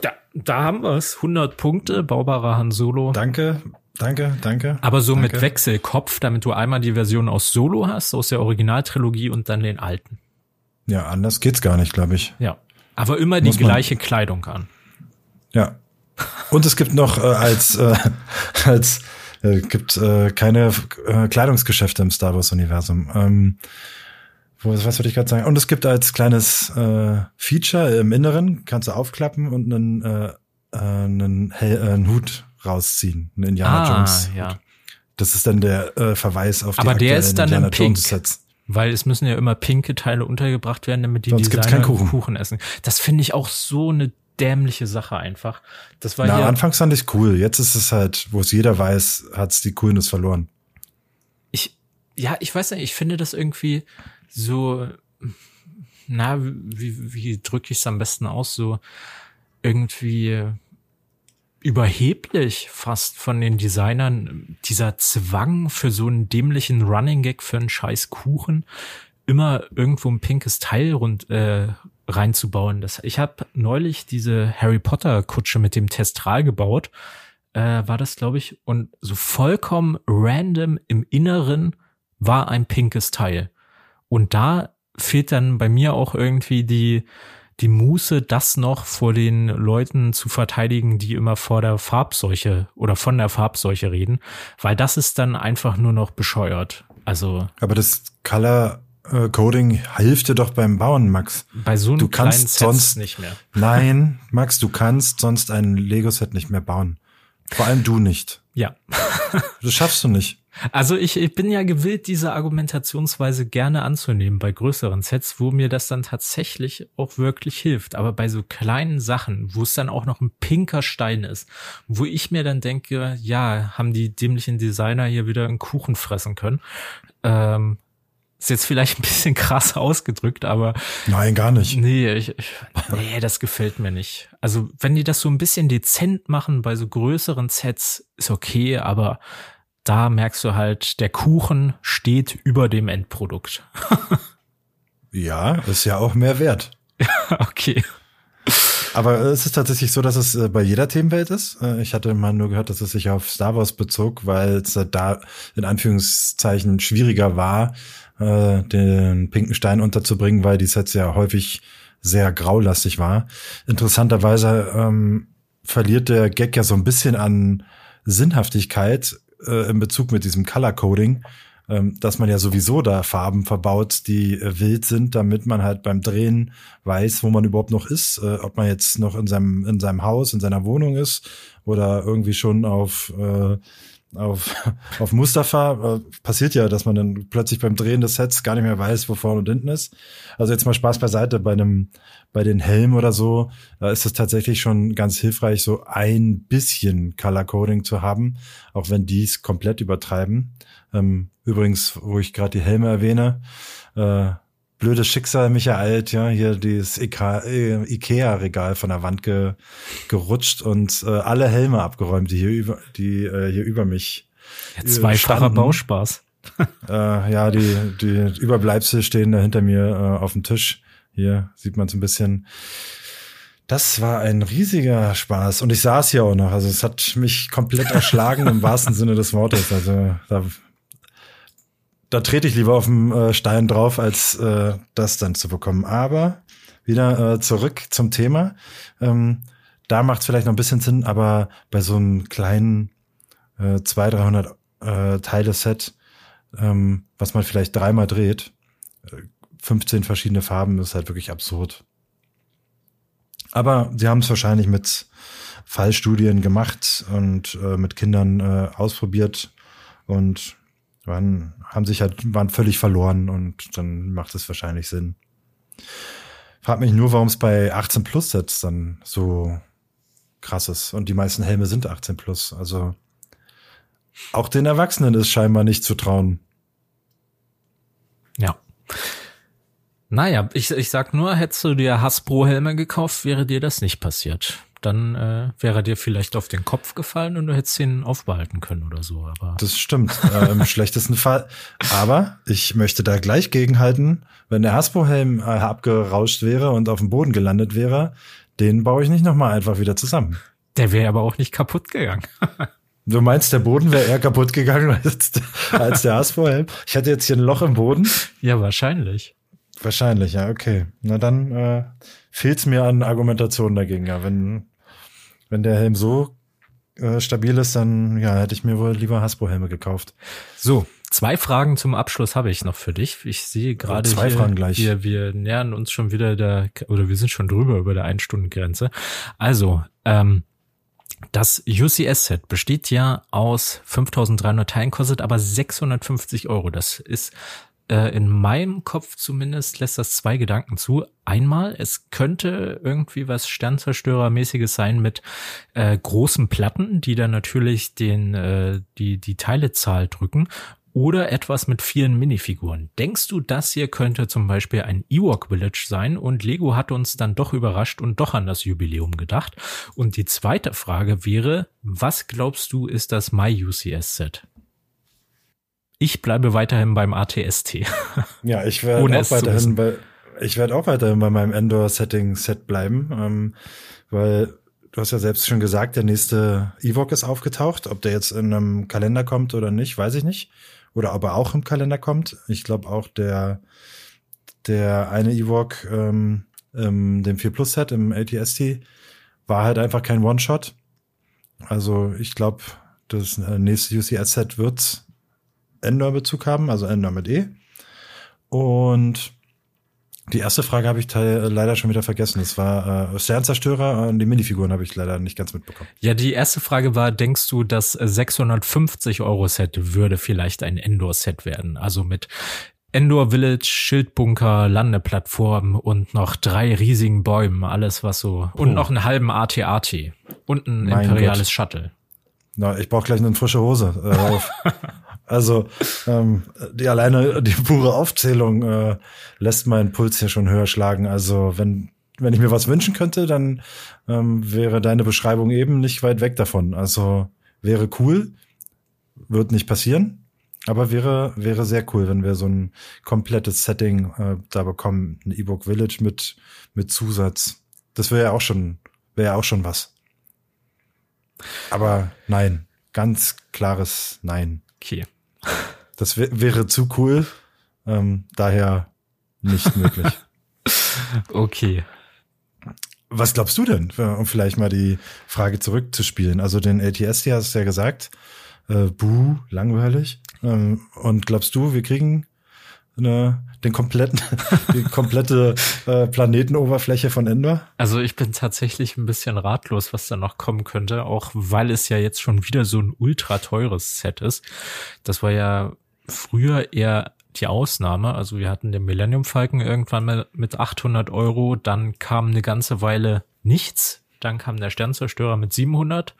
Ja, da haben wir es. 100 Punkte, baubarer Han Solo. Danke, danke, danke. Aber so danke. mit Wechselkopf, damit du einmal die Version aus Solo hast, aus der Originaltrilogie und dann den alten. Ja, anders geht's gar nicht, glaube ich. Ja. Aber immer die Muss man- gleiche Kleidung an. Ja. Und es gibt noch äh, als äh, <laughs> als äh, gibt äh, keine äh, Kleidungsgeschäfte im Star Wars Universum. Ähm, wo, was wollte ich gerade sagen? Und es gibt als kleines äh, Feature im Inneren kannst du aufklappen und einen äh, äh, einen, Hel äh, einen Hut rausziehen, einen Indiana Ah, Jones. ja. Das ist dann der äh, Verweis auf die Aber der ist dann in Indiana Pink. Jones Sets. Weil es müssen ja immer pinke Teile untergebracht werden, damit die Sonst Designer keinen Kuchen. essen. Das finde ich auch so eine dämliche Sache einfach. Das war Na, anfangs fand ich cool. Jetzt ist es halt, wo es jeder weiß, hat's die Coolness verloren. ich, ja, ich weiß nicht, ich finde das irgendwie so, na, wie, wie drücke ich es am besten aus, so irgendwie überheblich fast von den Designern, dieser Zwang für so einen dämlichen Running Gag für einen scheiß Kuchen, immer irgendwo ein pinkes Teil rund, äh, reinzubauen. Das, ich habe neulich diese Harry Potter Kutsche mit dem Testral gebaut, äh, war das, glaube ich, und so vollkommen random im Inneren war ein pinkes Teil. Und da fehlt dann bei mir auch irgendwie die, die Muße, das noch vor den Leuten zu verteidigen, die immer vor der Farbseuche oder von der Farbseuche reden, weil das ist dann einfach nur noch bescheuert. Also Aber das Color äh, Coding hilft dir doch beim Bauen, Max. bei so einem Du kannst Set sonst- nicht mehr. Nein, Max, du kannst sonst ein Lego-Set nicht mehr bauen. Vor allem du nicht. Ja. Das schaffst du nicht. Also ich, ich bin ja gewillt, diese Argumentationsweise gerne anzunehmen bei größeren Sets, wo mir das dann tatsächlich auch wirklich hilft. Aber bei so kleinen Sachen, wo es dann auch noch ein pinker Stein ist, wo ich mir dann denke, ja, haben die dämlichen Designer hier wieder einen Kuchen fressen können. Ähm, ist jetzt vielleicht ein bisschen <laughs> krass ausgedrückt, aber Nein, gar nicht. Nee, ich, ich, nee, das gefällt mir nicht. Also, wenn die das so ein bisschen dezent machen bei so größeren Sets, ist okay, aber da merkst du halt, der Kuchen steht über dem Endprodukt. <laughs> Ja, ist ja auch mehr wert. <laughs> okay. Aber es ist tatsächlich so, dass es äh, bei jeder Themenwelt ist. Äh, Ich hatte mal nur gehört, dass es sich auf Star Wars bezog, weil es äh, da in Anführungszeichen schwieriger war, den pinken Stein unterzubringen, weil die Sets ja häufig sehr graulastig war. Interessanterweise ähm, verliert der Gag ja so ein bisschen an Sinnhaftigkeit äh, in Bezug mit diesem Color Coding, ähm, dass man ja sowieso da Farben verbaut, die äh, wild sind, damit man halt beim Drehen weiß, wo man überhaupt noch ist, äh, ob man jetzt noch in seinem in seinem Haus, in seiner Wohnung ist oder irgendwie schon auf äh, auf, <laughs> auf Mustafa äh, passiert ja, dass man dann plötzlich beim Drehen des Sets gar nicht mehr weiß, wo vorne und hinten ist. Also jetzt mal Spaß beiseite, bei einem, bei den Helmen oder so, da ist es tatsächlich schon ganz hilfreich, so ein bisschen Color Coding zu haben, auch wenn die es komplett übertreiben. Ähm, übrigens, wo ich gerade die Helme erwähne, äh, blödes Schicksal mich ereilt, ja, hier dieses äh, Ikea-Regal von der Wand ge, gerutscht und äh, alle Helme abgeräumt, die hier über, die äh, hier über mich Ja, zweifacher standen. Bauspaß. <laughs> äh, ja, die, die Überbleibsel stehen da hinter mir äh, auf dem Tisch. Hier sieht man es ein bisschen. Das war ein riesiger Spaß. Und ich saß hier auch noch. Also es hat mich komplett erschlagen im wahrsten Sinne des Wortes. Also da, da trete ich lieber auf den äh, Stein drauf, als äh, das dann zu bekommen. Aber wieder äh, zurück zum Thema. Ähm, da macht es vielleicht noch ein bisschen Sinn, aber bei so einem kleinen äh, 200, 300 äh, Teile-Set, ähm, was man vielleicht dreimal dreht, äh, 15 verschiedene Farben, ist halt wirklich absurd. Aber sie haben es wahrscheinlich mit Fallstudien gemacht und äh, mit Kindern äh, ausprobiert und waren, haben sich halt, waren völlig verloren und dann macht es wahrscheinlich Sinn. Frag mich nur, warum es bei 18 Plus Sets dann so krass ist. Und die meisten Helme sind 18 Plus. Also auch den Erwachsenen ist scheinbar nicht zu trauen. Ja. Naja, ich, ich sag nur, hättest du dir Hasbro-Helme gekauft, wäre dir das nicht passiert. Dann äh, wäre er dir vielleicht auf den Kopf gefallen und du hättest ihn aufbehalten können oder so. Aber das stimmt, äh, im schlechtesten Fall. Aber ich möchte da gleich gegenhalten, wenn der Hasbro-Helm äh, abgerauscht wäre und auf dem Boden gelandet wäre, den baue ich nicht nochmal einfach wieder zusammen. Der wäre aber auch nicht kaputt gegangen. Du meinst, der Boden wäre eher kaputt gegangen <laughs> als, als der Hasbro-Helm? Ich hatte jetzt hier ein Loch im Boden. Ja, wahrscheinlich. Wahrscheinlich, ja, okay. Na dann äh, fehlt's mir an Argumentation dagegen. Ja, wenn wenn der Helm so äh, stabil ist, dann ja, hätte ich mir wohl lieber Hasbro-Helme gekauft. So, zwei Fragen zum Abschluss habe ich noch für dich. Ich sehe gerade zwei hier, Fragen gleich. Wir, wir nähern uns schon wieder der, oder wir sind schon drüber über der Ein-Stunden-Grenze. Also, ähm, das UCS-Set besteht ja aus 5300 Teilen, kostet aber 650 Euro. Das ist äh, in meinem Kopf zumindest lässt das zwei Gedanken zu. Einmal, es könnte irgendwie was Sternzerstörermäßiges sein mit äh, großen Platten, die dann natürlich den äh, die die Teilezahl drücken. Oder etwas mit vielen Minifiguren. Denkst du, das hier könnte zum Beispiel ein Ewok Village sein und Lego hat uns dann doch überrascht und doch an das Jubiläum gedacht? Und die zweite Frage wäre, was glaubst du ist das My UCS Set? Ich bleibe weiterhin beim ATST. <laughs> Ja, ich werde auch weiterhin bei, ich werde auch weiterhin bei meinem Endor-Setting-Set bleiben, ähm, weil du hast ja selbst schon gesagt, der nächste Ewok ist aufgetaucht. Ob der jetzt in einem Kalender kommt oder nicht, weiß ich nicht. Oder ob er auch im Kalender kommt. Ich glaube auch der, der eine Ewok, ähm, ähm, dem 4 Plus Set im ATST, war halt einfach kein One-Shot. Also ich glaube, das äh, nächste UCS-Set wird Endor-Bezug haben, also Endor mit E. Und die erste Frage habe ich leider schon wieder vergessen. Es war äh, Sternzerstörer und die Minifiguren habe ich leider nicht ganz mitbekommen. Ja, die erste Frage war, denkst du, das 650 Euro Set würde vielleicht ein Endor-Set werden? Also mit Endor Village, Schildbunker, Landeplattform und noch drei riesigen Bäumen, alles was so. Und oh. noch einen halben AT-AT und ein mein imperiales Gott. Shuttle. Na, ich brauche gleich eine frische Hose. Äh, <laughs> Also ähm, die alleine die pure Aufzählung äh, lässt meinen Puls hier schon höher schlagen. Also wenn wenn ich mir was wünschen könnte, dann ähm, wäre deine Beschreibung eben nicht weit weg davon. Also wäre cool, wird nicht passieren, aber wäre wäre sehr cool, wenn wir so ein komplettes Setting äh, da bekommen, ein E-Book Village mit mit Zusatz. Das wäre ja auch schon wäre ja auch schon was. Aber nein, ganz klares Nein. Okay. Das wäre zu cool. Ähm, daher nicht möglich. <laughs> okay. Was glaubst du denn, um vielleicht mal die Frage zurückzuspielen? Also den LTS, die hast du ja gesagt, äh, buh, langweilig. Ähm, und glaubst du, wir kriegen eine, den kompletten, <laughs> die komplette äh, Planetenoberfläche von Endor? Also ich bin tatsächlich ein bisschen ratlos, was da noch kommen könnte, auch weil es ja jetzt schon wieder so ein ultra teures Set ist. Das war ja früher eher die Ausnahme. Also wir hatten den Millennium Falcon irgendwann mal mit 800 Euro, dann kam eine ganze Weile nichts, dann kam der Sternzerstörer mit 700.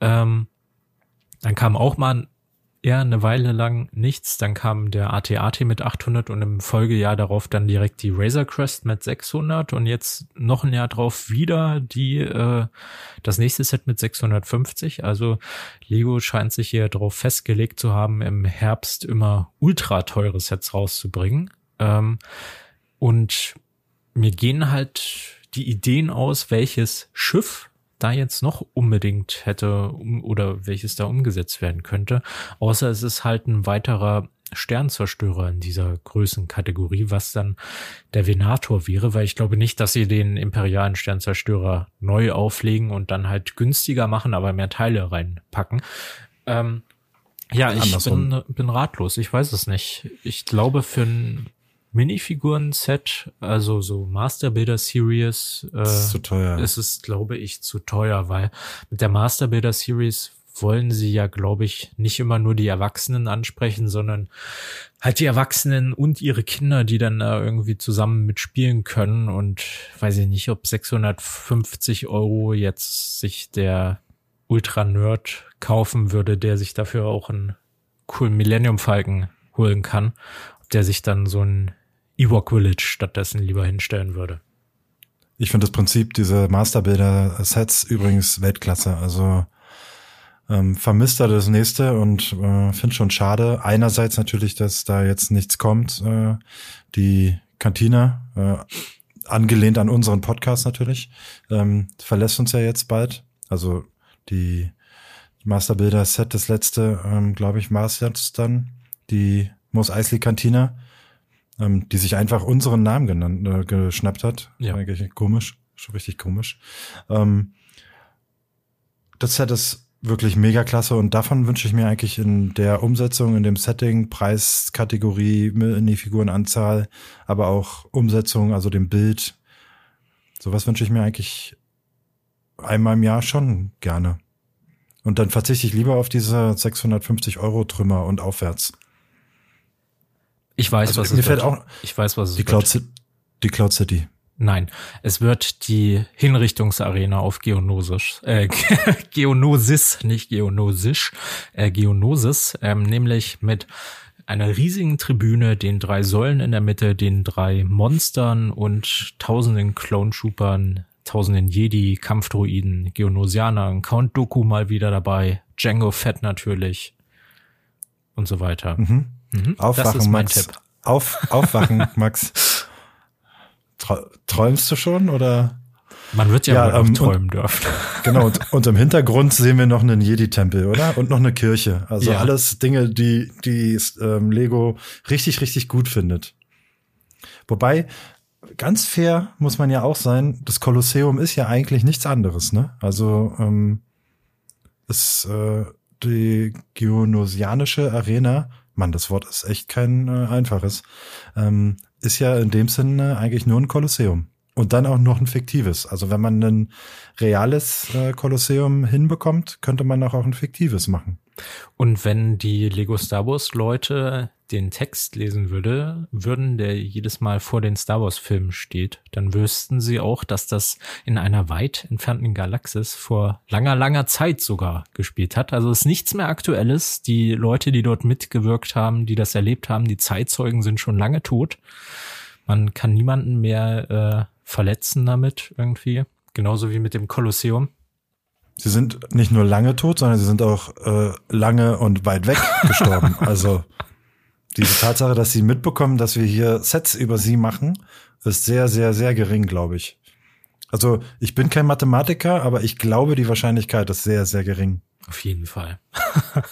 Ähm, dann kam auch mal ja eine Weile lang nichts. Dann kam der AT-AT mit 800 und im Folgejahr darauf dann direkt die Razor Crest mit 600 und jetzt noch ein Jahr drauf wieder die äh, das nächste Set mit 650. Also Lego scheint sich hier darauf festgelegt zu haben, im Herbst immer ultra teure Sets rauszubringen. Ähm, und mir gehen halt die Ideen aus, welches Schiff da jetzt noch unbedingt hätte um, oder welches da umgesetzt werden könnte. Außer es ist halt ein weiterer Sternzerstörer in dieser Größenkategorie, was dann der Venator wäre, weil ich glaube nicht, dass sie den imperialen Sternzerstörer neu auflegen und dann halt günstiger machen, aber mehr Teile reinpacken. Ähm, ja, ich bin, bin ratlos. Ich weiß es nicht. Ich glaube, für ein Minifiguren-Set, also so Master Builder Series, äh, ist zu teuer. ist es, glaube ich, zu teuer, weil mit der Master Builder Series wollen sie ja, glaube ich, nicht immer nur die Erwachsenen ansprechen, sondern halt die Erwachsenen und ihre Kinder, die dann da irgendwie zusammen mitspielen können. Und weiß ich nicht, ob 650 Euro jetzt sich der Ultra-Nerd kaufen würde, der sich dafür auch einen coolen Millennium Falken holen kann. Ob der sich dann so ein Ewok Village stattdessen lieber hinstellen würde. Ich finde das Prinzip diese Masterbilder-Sets übrigens Weltklasse. Also ähm, vermisst er das nächste und äh, finde schon schade. Einerseits natürlich, dass da jetzt nichts kommt. Äh, die Cantina, äh, angelehnt an unseren Podcast natürlich, ähm, verlässt uns ja jetzt bald. Also die Masterbilder-Set, das letzte, ähm, glaube ich, es jetzt dann. Die Mos Eisley Cantina, ähm, die sich einfach unseren Namen genannt, äh, geschnappt hat. Ja. Eigentlich komisch, schon richtig komisch. Ähm, das Set ist wirklich mega klasse und davon wünsche ich mir eigentlich in der Umsetzung, in dem Setting, Preiskategorie, Minifigurenanzahl, aber auch Umsetzung, also dem Bild. Sowas wünsche ich mir eigentlich einmal im Jahr schon gerne. Und dann verzichte ich lieber auf diese 650 Euro Trümmer und aufwärts. Ich weiß, Also was mir es fällt wird. auch ich weiß, was es die wird. Cloud, Ci- die Cloud City. Nein, es wird die Hinrichtungsarena auf Geonosis, äh, <laughs> Geonosis, nicht Geonosisch, äh, Geonosis, ähm, nämlich mit einer riesigen Tribüne, den drei Säulen in der Mitte, den drei Monstern und tausenden Clone-Troopern, tausenden Jedi, Kampfdruiden, Geonosianern, Count Dooku mal wieder dabei, Django Fett natürlich und so weiter. Mhm. Mhm. Aufwachen, Max. Tipp. Auf, aufwachen, <laughs> Max. Träumst du schon oder? Man wird ja, Ja, ähm, und- träumen dürfen. <laughs> Genau, und, und im Hintergrund sehen wir noch einen Jedi-Tempel, oder? Und noch eine Kirche. Also Ja. alles Dinge, die, die ähm, Lego richtig, richtig gut findet. Wobei, ganz fair muss man ja auch sein, das Kolosseum ist ja eigentlich nichts anderes, ne? Also ähm, ist äh, die Geonosianische Arena, Mann, das Wort ist echt kein äh, einfaches, ähm, ist ja in dem Sinne eigentlich nur ein Kolosseum. Und dann auch noch ein fiktives. Also wenn man ein reales äh, Kolosseum hinbekommt, könnte man auch, auch ein fiktives machen. Und wenn die Lego Star Wars Leute den Text lesen würde, würden, der jedes Mal vor den Star Wars Filmen steht, dann wüssten sie auch, dass das in einer weit entfernten Galaxis vor langer, langer Zeit sogar gespielt hat. Also es ist nichts mehr Aktuelles. Die Leute, die dort mitgewirkt haben, die das erlebt haben, die Zeitzeugen sind schon lange tot. Man kann niemanden mehr äh, verletzen damit irgendwie. Genauso wie mit dem Kolosseum. Sie sind nicht nur lange tot, sondern sie sind auch äh, lange und weit weg gestorben. <laughs> Also diese Tatsache, dass sie mitbekommen, dass wir hier Sets über sie machen, ist sehr, sehr, sehr gering, glaube ich. Also ich bin kein Mathematiker, aber ich glaube, die Wahrscheinlichkeit ist sehr, sehr gering. Auf jeden Fall. <laughs>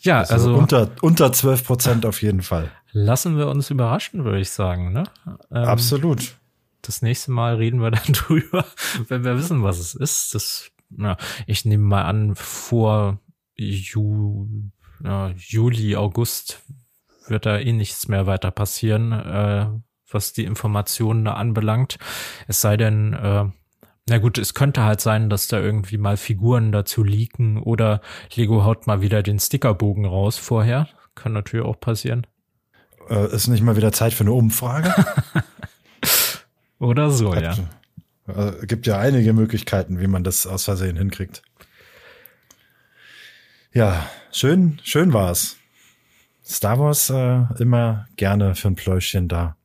ja, also, unter unter 12 Prozent auf jeden Fall. lassen wir uns überraschen, würde ich sagen. Ne? Ähm, Absolut. Das nächste Mal reden wir <laughs> dann drüber, wenn wir wissen, was es ist. Das, na, ich nehme mal an, vor Ju, ja, Juli, August wird da eh nichts mehr weiter passieren, äh, was die Informationen da anbelangt. Es sei denn, äh, na gut, es könnte halt sein, dass da irgendwie mal Figuren dazu leaken oder Lego haut mal wieder den Stickerbogen raus vorher. Kann natürlich auch passieren. Äh, ist nicht mal wieder Zeit für eine Umfrage? <laughs> Oder so, ja. Äh, gibt ja einige Möglichkeiten, wie man das aus Versehen hinkriegt. Ja, schön, schön war's. Star Wars äh, immer gerne für ein Pläuschchen da.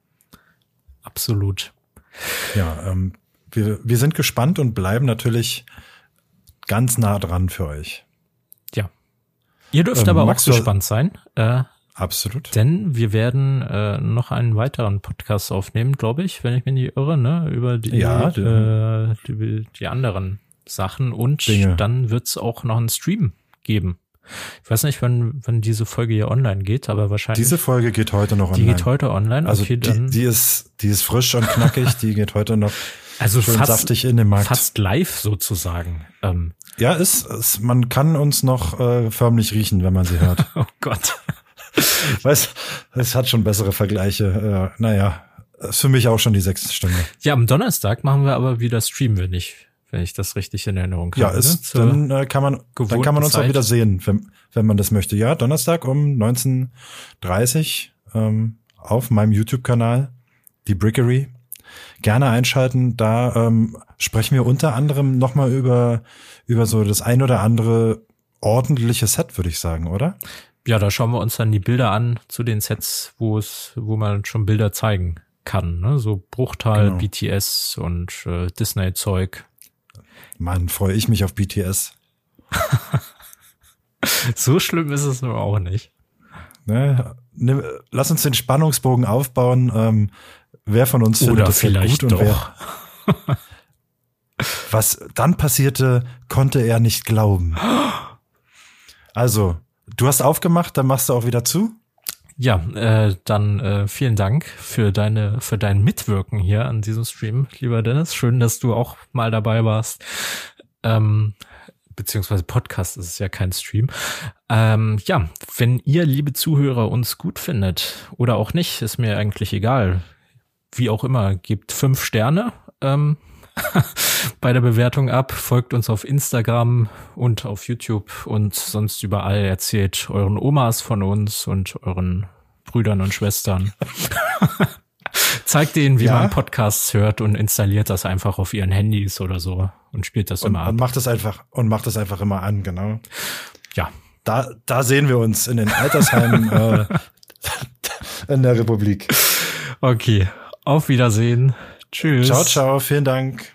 Absolut. Ja, ähm, wir, wir sind gespannt und bleiben natürlich ganz nah dran für euch. Ja. Ihr dürft Ähm, aber auch gespannt sein, äh, Absolut. denn wir werden äh, noch einen weiteren Podcast aufnehmen, glaube ich, wenn ich mich nicht irre, ne, über die, Ja, äh, die, die anderen Sachen und Dinge. dann wird's auch noch einen Stream geben. Ich weiß nicht, wann, wann diese Folge hier online geht, aber wahrscheinlich. Diese Folge geht heute noch die online. geht heute online. also okay, die, die ist, die ist frisch und knackig, die geht heute noch also schön fast, saftig in den Markt. fast live sozusagen. Ähm, Ja, ist, ist, man kann uns noch äh, förmlich riechen, wenn man sie hört. <laughs> oh Gott. <laughs> Weiß, es hat schon bessere Vergleiche. Äh, naja, ist für mich auch schon die sechste Stunde. Ja, am Donnerstag machen wir aber wieder streamen wir nicht, wenn ich das richtig in Erinnerung habe. Ja, ist, ne? Dann äh, kann man, dann kann man uns auch Zeit. wieder sehen, wenn, wenn man das möchte. Ja, Donnerstag um 19.30 ähm, auf meinem YouTube-Kanal, die Brickery. Gerne einschalten. Da ähm, sprechen wir unter anderem nochmal über, über so das ein oder andere ordentliche Set, würde ich sagen, oder? Ja, da schauen wir uns dann die Bilder an zu den Sets, wo es, wo man schon Bilder zeigen kann. Ne? So Bruchtal, genau. BTS und äh, Disney-Zeug. Mann, freue ich mich auf BTS. <laughs> so schlimm ist es nur auch nicht. Ne, ne, lass uns den Spannungsbogen aufbauen. Ähm, wer von uns findet Oder das vielleicht gut und doch. wer. <laughs> Was dann passierte, konnte er nicht glauben. <gasps> Also, du hast aufgemacht, dann machst du auch wieder zu. Ja, äh, dann äh, vielen Dank für deine für dein Mitwirken hier an diesem Stream, lieber Dennis. Schön, dass du auch mal dabei warst. Ähm, beziehungsweise Podcast ist es ja kein Stream. Ähm, ja, wenn ihr, liebe Zuhörer, uns gut findet oder auch nicht, ist mir eigentlich egal. Wie auch immer, gebt fünf Sterne ähm, <laughs> bei der Bewertung ab, folgt uns auf Instagram und auf YouTube und sonst überall erzählt euren Omas von uns und euren Brüdern und Schwestern. <laughs> Zeigt denen, wie ja. man Podcasts hört und installiert das einfach auf ihren Handys oder so und spielt das und, immer ab. Und macht es einfach und macht es einfach immer an, genau. Ja. Da, da sehen wir uns in den Altersheimen <laughs> äh, in der Republik. Okay. Auf Wiedersehen. Tschüss. Ciao, ciao. Vielen Dank.